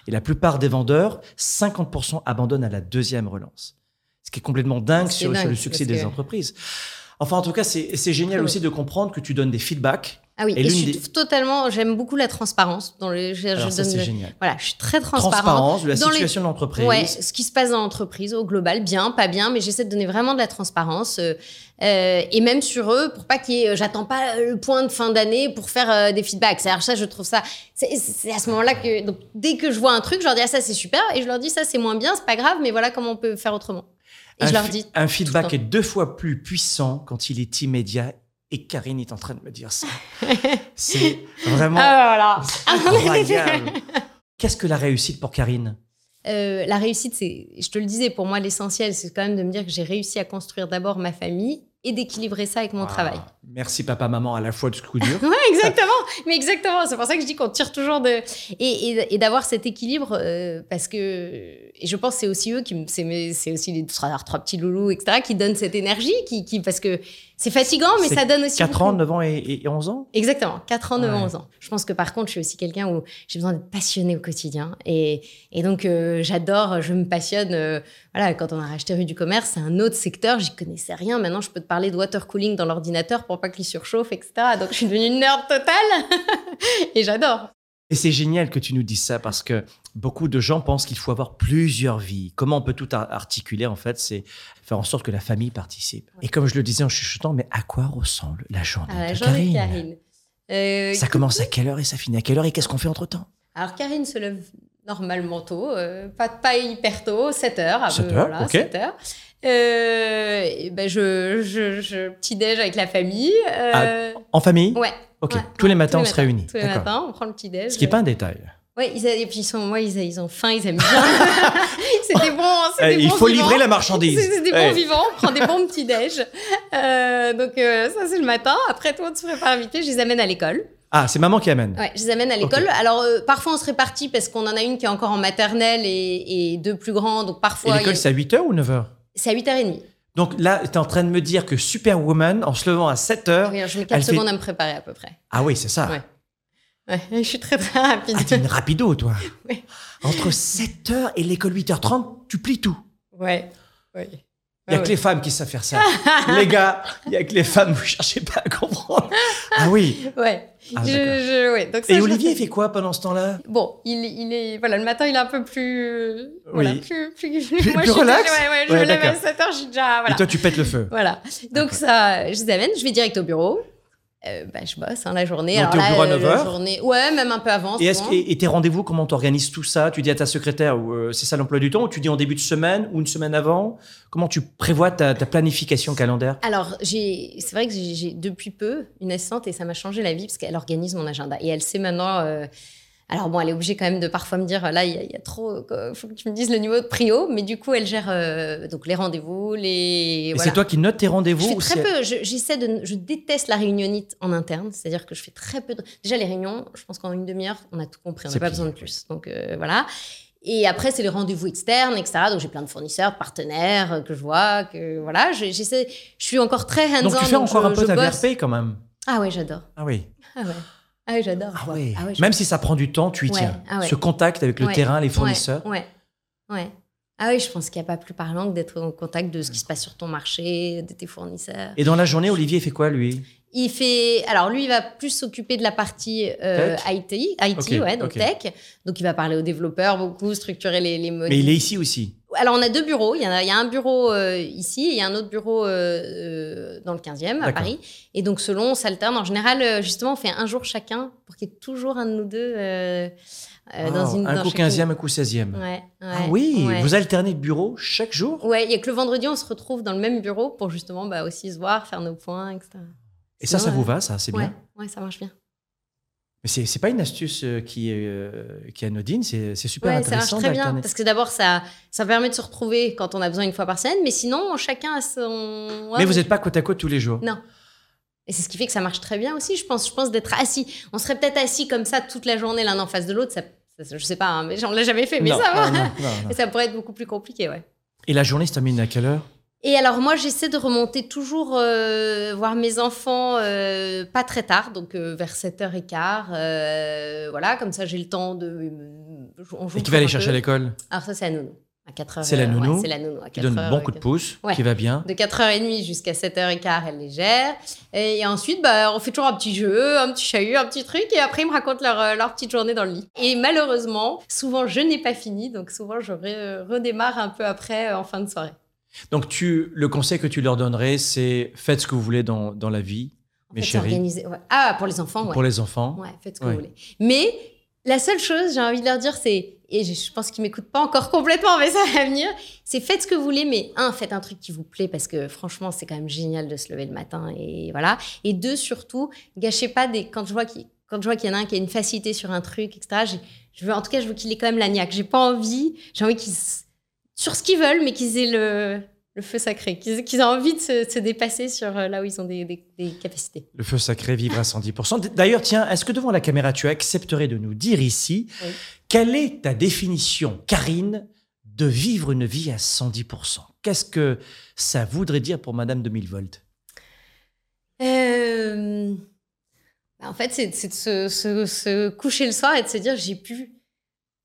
Speaker 2: Et la plupart des vendeurs, 50% abandonnent à la deuxième relance. Ce qui est complètement dingue
Speaker 1: est
Speaker 2: sur, le succès des
Speaker 1: que-
Speaker 2: entreprises. Enfin, en tout cas, c'est c'est génial aussi de comprendre que tu donnes des feedbacks.
Speaker 1: Ah oui,
Speaker 2: Et
Speaker 1: et, je suis
Speaker 2: des-
Speaker 1: totalement, j'aime beaucoup la transparence dans le. Je, je
Speaker 2: Alors ça,
Speaker 1: donne
Speaker 2: c'est
Speaker 1: le-
Speaker 2: génial.
Speaker 1: Voilà, je suis très transparente.
Speaker 2: Transparence de la
Speaker 1: Dans les-
Speaker 2: situation de l'entreprise.
Speaker 1: Ouais, ce qui se passe dans l'entreprise au global, bien, pas bien, mais j'essaie de donner vraiment de la transparence euh, euh, et même sur eux pour pas qu'il y ait, euh, j'attends pas le point de fin d'année pour faire euh, des feedbacks. C'est-à-dire ça, je trouve ça, c'est c'est à ce moment-là que donc dès que je vois un truc, je leur dis ah ça c'est super et je leur dis ça c'est moins bien, c'est pas grave, mais voilà comment on peut faire autrement. Et
Speaker 2: un,
Speaker 1: je leur
Speaker 2: fi-
Speaker 1: dis
Speaker 2: un
Speaker 1: le
Speaker 2: feedback est deux fois plus puissant quand il est immédiat. Et Karine est en train de me dire ça. c'est vraiment
Speaker 1: ah voilà.
Speaker 2: incroyable. Qu'est-ce que la réussite pour Karine?
Speaker 1: Euh, la réussite, c'est, je te le disais, pour moi, l'essentiel, c'est quand même de me dire que j'ai réussi à construire d'abord ma famille et d'équilibrer ça avec mon
Speaker 2: Ah,
Speaker 1: travail.
Speaker 2: Merci papa, maman à la fois de ce coup dur.
Speaker 1: Ouais, exactement. Mais exactement. C'est pour ça que je dis qu'on tire toujours de. Et, et- et d'avoir cet équilibre, euh, parce que. Et je pense que c'est aussi eux qui. me- C'est, aussi les trois, trois petits loulous, etc., qui donnent cette énergie, qui, qui, parce que c'est fatigant, mais ça donne aussi.
Speaker 2: 4
Speaker 1: beaucoup.
Speaker 2: ans, 9 ans et, et 11 ans?
Speaker 1: Exactement, 4 ans, 9 ans,
Speaker 2: Ouais.
Speaker 1: 11 ans. Je pense que par contre, je suis aussi quelqu'un où j'ai besoin d'être passionnée au quotidien. Et, et donc, euh, j'adore, je me passionne. euh, voilà, quand on a racheté Rue du Commerce, c'est un autre secteur, j'y connaissais rien. Maintenant, je peux te parler de water cooling dans l'ordinateur pour pas qu'il surchauffe, etc. Donc, je suis devenue une nerd totale. et j'adore.
Speaker 2: Et c'est génial que tu nous dises ça parce que beaucoup de gens pensent qu'il faut avoir plusieurs vies. Comment on peut tout ar- articuler en fait C'est faire en sorte que la famille participe. Et comme je le disais en chuchotant, mais à quoi ressemble la journée
Speaker 1: À la
Speaker 2: de
Speaker 1: journée de
Speaker 2: Karine,
Speaker 1: Karine. Euh,
Speaker 2: Ça commence à quelle heure et ça finit à quelle heure et qu'est-ce qu'on fait entre temps
Speaker 1: Alors, Karine se lève normalement tôt, euh, pas, pas hyper tôt, 7 heures. à peu-
Speaker 2: 7 heures,
Speaker 1: voilà,
Speaker 2: ok.
Speaker 1: 7 heures. Euh, et ben je, je, je petit-déj avec la famille. euh,
Speaker 2: En famille?
Speaker 1: Ouais.
Speaker 2: Ok.
Speaker 1: ouais,
Speaker 2: Tous les matins, on se réunit.
Speaker 1: Tous les matins, on prend le petit-déj.
Speaker 2: Ce qui n'est pas un détail.
Speaker 1: Ouais, ils, a- et puis ils sont, moi, ils, ils ont faim, ils aiment bien. c'est des bons, c'est
Speaker 2: Eh, il
Speaker 1: bons
Speaker 2: faut
Speaker 1: vivants.
Speaker 2: livrer la marchandise.
Speaker 1: c'est des
Speaker 2: Eh.
Speaker 1: bons vivants, on prend des bons petits-déj. Euh, donc, euh, ça, c'est le matin. Après, le monde se prépare à inviter, je les amène à l'école.
Speaker 2: Ah, c'est maman qui amène.
Speaker 1: Ouais, je les amène à l'école. Alors, euh, parfois, on se répartit parce qu'on en a une qui est encore en maternelle et, et deux plus grands. Donc, parfois,
Speaker 2: l'école,
Speaker 1: a-
Speaker 2: c'est à 8h ou 9h
Speaker 1: c'est à 8h30.
Speaker 2: Donc là, tu es en train de me dire que Superwoman, en se levant à 7h.
Speaker 1: Oui, alors je mets
Speaker 2: Elle
Speaker 1: 4
Speaker 2: fait-
Speaker 1: secondes à me préparer à peu près.
Speaker 2: Ah oui, c'est ça.
Speaker 1: Ouais. Ouais, je suis très très rapide.
Speaker 2: Ah, t'es une rapido, toi.
Speaker 1: Oui.
Speaker 2: Entre 7h et l'école 8h30, tu plies tout.
Speaker 1: Ouais. ouais.
Speaker 2: Il n'y a
Speaker 1: Ouais,
Speaker 2: que les femmes qui savent faire ça. les gars, il n'y a que les femmes, vous cherchez pas à comprendre. Ah oui.
Speaker 1: Ouais.
Speaker 2: Ah,
Speaker 1: Je-
Speaker 2: d'accord.
Speaker 1: je- ouais. Donc ça,
Speaker 2: Et
Speaker 1: je
Speaker 2: Olivier, fait quoi pendant ce temps-là?
Speaker 1: Bon, il, il est voilà le matin, il est un peu plus voilà,
Speaker 2: Oui.
Speaker 1: plus plus,
Speaker 2: Plus-
Speaker 1: moi,
Speaker 2: plus
Speaker 1: je suis
Speaker 2: relax
Speaker 1: déjà- ouais, ouais, je me lève à
Speaker 2: d'accord.
Speaker 1: 7 heures, je suis déjà voilà.
Speaker 2: Et toi, tu pètes le feu.
Speaker 1: Voilà. Donc ça, je les amène, je vais direct au bureau. Euh, bah, je bosse hein, la journée.
Speaker 2: Donc, t'es au bureau à
Speaker 1: euh,
Speaker 2: 9
Speaker 1: la
Speaker 2: heures
Speaker 1: journée... Ouais, même un peu avant.
Speaker 2: Et, tes rendez-vous, comment tu organises tout ça? Tu dis à ta secrétaire, ou, euh, c'est ça l'emploi du temps, ou tu dis en début de semaine ou une semaine avant? Comment tu prévois ta, ta planification calendaire?
Speaker 1: Alors, c'est vrai que j'ai, j'ai depuis peu une assistante et ça m'a changé la vie parce qu'elle organise mon agenda et elle sait maintenant. euh, alors bon, elle est obligée quand même de parfois me dire là, il y, a- il y a trop, il faut que tu me dises le niveau de prio, mais du coup, elle gère euh, donc les rendez-vous, les. Voilà.
Speaker 2: c'est toi qui notes tes
Speaker 1: Je
Speaker 2: rendez-vous
Speaker 1: fais
Speaker 2: ou
Speaker 1: très peu. Je, j'essaie de. Je déteste la réunionnite en interne, c'est-à-dire que je fais très peu de. Déjà les réunions, je pense qu'en une demi-heure, on a tout compris. On n'a pas besoin de plus. Donc euh, voilà. Et après, c'est les rendez-vous externes, etc. Donc j'ai plein de fournisseurs, partenaires euh, que je vois, que voilà. Je- J'essaie. Je suis encore très hands-on.
Speaker 2: Donc tu fais encore
Speaker 1: je-
Speaker 2: un peu
Speaker 1: je
Speaker 2: ta
Speaker 1: bosse.
Speaker 2: VRP quand même
Speaker 1: Ah ouais, j'adore.
Speaker 2: Ah oui.
Speaker 1: Ah ouais. Ah ouais, j'adore.
Speaker 2: Ah oui.
Speaker 1: Ah ouais, je-
Speaker 2: Même si ça prend du temps, tu y
Speaker 1: Ouais,
Speaker 2: tiens.
Speaker 1: ah ouais.
Speaker 2: Ce contact avec le
Speaker 1: Ouais,
Speaker 2: terrain, les fournisseurs.
Speaker 1: Ouais. Ouais. Ah oui, je pense qu'il n'y a pas plus parlant que d'être en contact de ce qui se passe sur ton marché, de tes fournisseurs.
Speaker 2: Et dans la journée, Olivier fait quoi lui?
Speaker 1: Il fait. Alors, lui, il va plus s'occuper de la partie euh, IT, IT ouais, donc tech. Donc, il va parler aux développeurs beaucoup, structurer les, les modules.
Speaker 2: Mais il est ici aussi.
Speaker 1: Alors, on a deux bureaux. Il y, en a, il y a un bureau euh, ici et il y a un autre bureau euh, euh, dans le 15e, à. Paris. Et donc, selon, on s'alterne. En général, justement, on fait un jour chacun pour qu'il y ait toujours un de nous deux euh, dans
Speaker 2: Ah,
Speaker 1: une.
Speaker 2: un
Speaker 1: dans
Speaker 2: coup
Speaker 1: chacune-
Speaker 2: 15e, un coup 16e.
Speaker 1: Ouais, ouais,
Speaker 2: ah oui,
Speaker 1: ouais.
Speaker 2: vous alternez de bureau chaque jour?
Speaker 1: Ouais, il y a que le vendredi, on se retrouve dans le même bureau pour justement bah, aussi se voir, faire nos points, etc.
Speaker 2: Et ça, ça vous va, ça? C'est bien?
Speaker 1: ouais, ça marche bien.
Speaker 2: Mais c'est c'est pas une astuce euh, qui est, euh, qui est anodine, c'est super
Speaker 1: Ouais, ça marche
Speaker 2: intéressant
Speaker 1: très bien. Parce que d'abord, ça, ça permet de se retrouver quand on a besoin une fois par semaine, mais sinon, chacun a son. ouais,
Speaker 2: Mais vous n'êtes pas côte à côte tous les jours
Speaker 1: Non. Et c'est ce qui fait que ça marche très bien aussi, je pense. Je pense d'être assis. On serait peut-être assis comme ça toute la journée l'un en face de l'autre. Ça, ça- je sais pas, hein, mais on l'a jamais fait, mais
Speaker 2: Non,
Speaker 1: ça va.
Speaker 2: non, non, non, non.
Speaker 1: Et ça pourrait être beaucoup plus compliqué, ouais.
Speaker 2: Et la journée se termine à quelle heure?
Speaker 1: Et alors moi, j'essaie de remonter toujours euh, voir mes enfants euh, pas très tard, donc euh, vers 7h15. euh, voilà, comme ça j'ai le temps de... on joue
Speaker 2: Et qui va aller
Speaker 1: un
Speaker 2: chercher
Speaker 1: peu.
Speaker 2: à l'école?
Speaker 1: Alors ça, c'est la nounou. À 4h.
Speaker 2: C'est la nounou
Speaker 1: c'est la nounou. À
Speaker 2: Qui donne
Speaker 1: 4
Speaker 2: bon coup de pouce,
Speaker 1: Ouais.
Speaker 2: qui va bien.
Speaker 1: De 4h30 jusqu'à 7h15, elle les gère. Et ensuite, bah, on fait toujours un petit jeu, un petit chahut, un petit truc. Et après, ils me racontent leur, leur petite journée dans le lit. Et malheureusement, souvent, je n'ai pas fini. Donc souvent, je re- redémarre un peu après, en fin de soirée.
Speaker 2: Donc tu, le conseil que tu leur donnerais, c'est faites ce que vous voulez dans, dans la vie,
Speaker 1: En
Speaker 2: mes
Speaker 1: fait,
Speaker 2: chéris,
Speaker 1: organisé- ouais. Ah, pour les enfants, ouais.
Speaker 2: pour les enfants.
Speaker 1: Ouais, faites ce que vous voulez. Mais la seule chose, j'ai envie de leur dire, c'est, et je pense qu'ils m'écoutent pas encore complètement, mais ça va venir, c'est faites ce que vous voulez, mais un, faites un truc qui vous plaît, parce que franchement, c'est quand même génial de se lever le matin, et voilà. Et deux, surtout, gâchez pas des, quand je vois qu'il, quand je vois qu'il y en a un qui a une facilité sur un truc, etc., je veux, en tout cas, je veux qu'il ait quand même la niaque. J'ai pas envie, j'ai envie qu'ils, s- sur ce qu'ils veulent, mais qu'ils aient le, le feu sacré, qu'ils, aient envie de se, de se dépasser sur euh, là où ils ont des, des- des capacités.
Speaker 2: Le feu sacré vivre à 110%. D'ailleurs, tiens, est-ce que devant la caméra, tu accepterais de nous dire ici
Speaker 1: Oui.
Speaker 2: quelle est ta définition, Karine, de vivre une vie à 110% Qu'est-ce que ça voudrait dire pour Madame de 1000 volts
Speaker 1: Euh, bah, en fait, c'est c'est de se, se- se coucher le soir et de se dire j'ai pu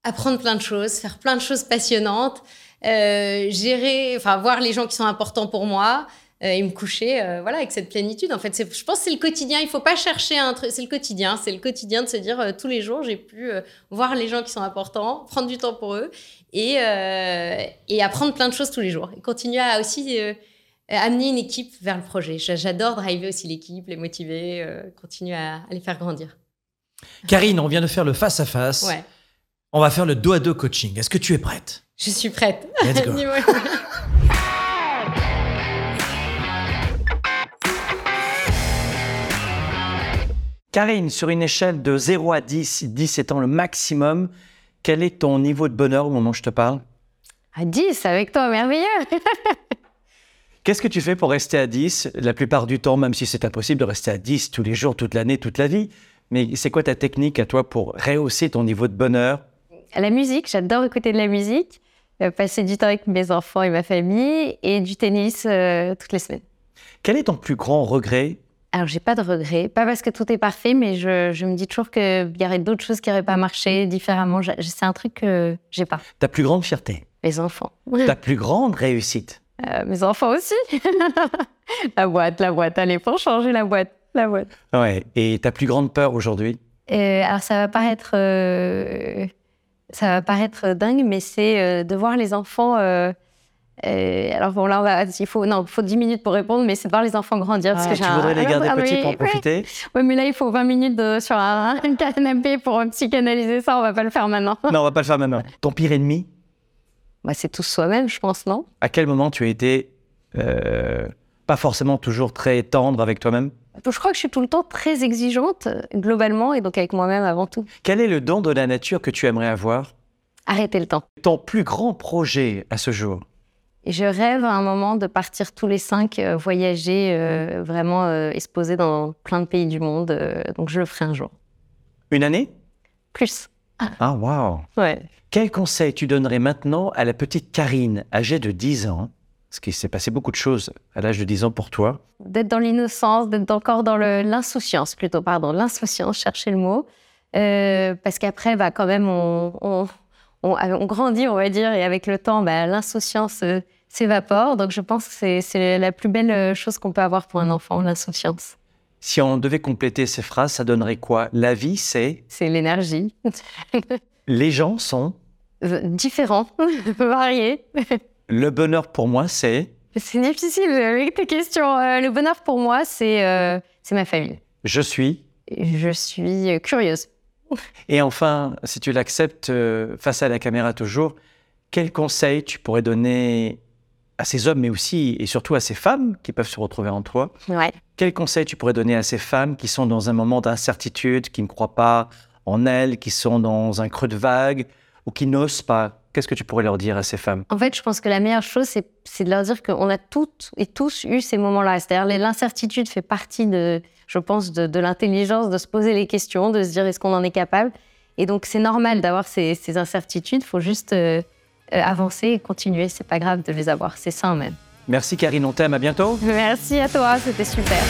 Speaker 1: apprendre plein de choses, faire plein de choses passionnantes, euh, gérer, enfin voir les gens qui sont importants pour moi euh, et me coucher, euh, voilà, avec cette plénitude. En fait, je pense que c'est le quotidien. Il faut pas chercher un truc. C'est le quotidien. C'est le quotidien de se dire tous les jours j'ai pu voir les gens qui sont importants, prendre du temps pour eux et et apprendre plein de choses tous les jours et continuer à aussi amener une équipe vers le projet. J'a- J'adore driver aussi l'équipe, les motiver, continuer à, à les faire grandir.
Speaker 2: Karine, on vient de faire le face-à-face.
Speaker 1: Ouais,
Speaker 2: On va faire le dos à dos coaching. Est-ce que tu es prête?
Speaker 1: Je suis prête.
Speaker 2: Let's go. Karine, sur une échelle de 0 à 10, 10 étant le maximum, quel est ton niveau de bonheur au moment où je te parle?
Speaker 1: À 10 avec toi, merveilleux.
Speaker 2: Qu'est-ce que tu fais pour rester à 10 la plupart du temps, même si c'est impossible de rester à 10 tous les jours, toute l'année, toute la vie Mais c'est quoi ta technique à toi pour rehausser ton niveau de bonheur?
Speaker 5: La musique, j'adore écouter de la musique, passer du temps avec mes enfants et ma famille et du tennis euh, toutes les semaines.
Speaker 2: Quel est ton plus grand regret?
Speaker 5: Alors, j'ai pas de regrets, pas parce que tout est parfait, mais je, je me dis toujours qu'il y aurait d'autres choses qui n'auraient pas marché différemment. C'est un truc que j'ai pas.
Speaker 2: Ta plus grande fierté?
Speaker 5: Les enfants.
Speaker 2: Ta plus grande réussite?
Speaker 5: Euh, mes enfants aussi. la boîte, la boîte. Allez, pour changer la boîte, la boîte.
Speaker 2: Ouais. Et ta plus grande peur aujourd'hui?
Speaker 5: Euh, alors, ça va paraître, ça va paraître dingue, mais c'est euh, de voir les enfants euh,
Speaker 1: Euh, alors bon, là, on va, il faut, non, faut 10 minutes pour répondre, mais c'est de voir les enfants grandir. parce
Speaker 2: Ah,
Speaker 1: que
Speaker 2: tu
Speaker 1: j'ai un-
Speaker 2: voudrais les garder
Speaker 1: ah,
Speaker 2: petits
Speaker 1: oui,
Speaker 2: pour en
Speaker 1: oui.
Speaker 2: profiter
Speaker 1: Ouais, mais là, il faut 20 minutes de- sur un, un canapé pour psychanalyser ça. On va pas le faire maintenant.
Speaker 2: Non, on va pas le faire maintenant. Ton pire ennemi?
Speaker 1: Bah, c'est tout soi-même, je pense, non?
Speaker 2: À quel moment tu as été euh, pas forcément toujours très tendre avec toi-même?
Speaker 1: Je crois que je suis tout le temps très exigeante, globalement, et donc avec moi-même avant tout.
Speaker 2: Quel est le don de la nature que tu aimerais avoir?
Speaker 1: Arrêter le temps.
Speaker 2: Ton plus grand projet à ce jour?
Speaker 1: Et je rêve à un moment de partir tous les cinq euh, voyager, euh, vraiment euh, et se poser dans plein de pays du monde. donc je le ferai un jour.
Speaker 2: Une année?
Speaker 1: Plus.
Speaker 2: Ah, waouh
Speaker 1: Ouais.
Speaker 2: Quel conseil tu donnerais maintenant à la petite Karine, âgée de 10 ans? Parce qu'il s'est passé beaucoup de choses à l'âge de 10 ans pour toi.
Speaker 1: D'être dans l'innocence, d'être encore dans l'insouciance plutôt, pardon, l'insouciance, chercher le mot. Euh, parce qu'après, bah, quand même, on, on, on- on grandit, on va dire, et avec le temps, bah, l'insouciance euh, s'évapore. Donc je pense que c'est- la plus belle euh, chose qu'on peut avoir pour un enfant, l'insouciance.
Speaker 2: Si on devait compléter ces phrases, ça donnerait quoi? La vie, c'est?
Speaker 1: C'est l'énergie.
Speaker 2: les gens sont?
Speaker 1: Euh, Différent, varié.
Speaker 2: Le bonheur pour moi, c'est.
Speaker 1: C'est difficile avec tes questions. Euh, le bonheur pour moi, c'est euh, c'est ma famille.
Speaker 2: Je suis.
Speaker 1: Je suis euh, curieuse.
Speaker 2: Et enfin, si tu l'acceptes euh, face à la caméra toujours, quel conseil tu pourrais donner à ces hommes, mais aussi et surtout à ces femmes qui peuvent se retrouver en toi?
Speaker 1: Ouais.
Speaker 2: Quel conseil tu pourrais donner à ces femmes qui sont dans un moment d'incertitude, qui ne croient pas en elles, qui sont dans un creux de vague ou qui n'osent pas Qu'est-ce que tu pourrais leur dire à ces femmes?
Speaker 1: En fait, je pense que la meilleure chose, c'est de leur dire qu'on a toutes et tous eu ces moments-là. C'est-à-dire, l'incertitude fait partie de, je pense, de, de l'intelligence, de se poser les questions, de se dire est-ce qu'on en est capable? Et donc, c'est normal d'avoir ces, ces incertitudes. Il faut juste euh, euh, avancer et continuer. C'est pas grave de les avoir. C'est ça même.
Speaker 2: Merci Karine, on t'aime, à bientôt
Speaker 1: Merci à toi, c'était super.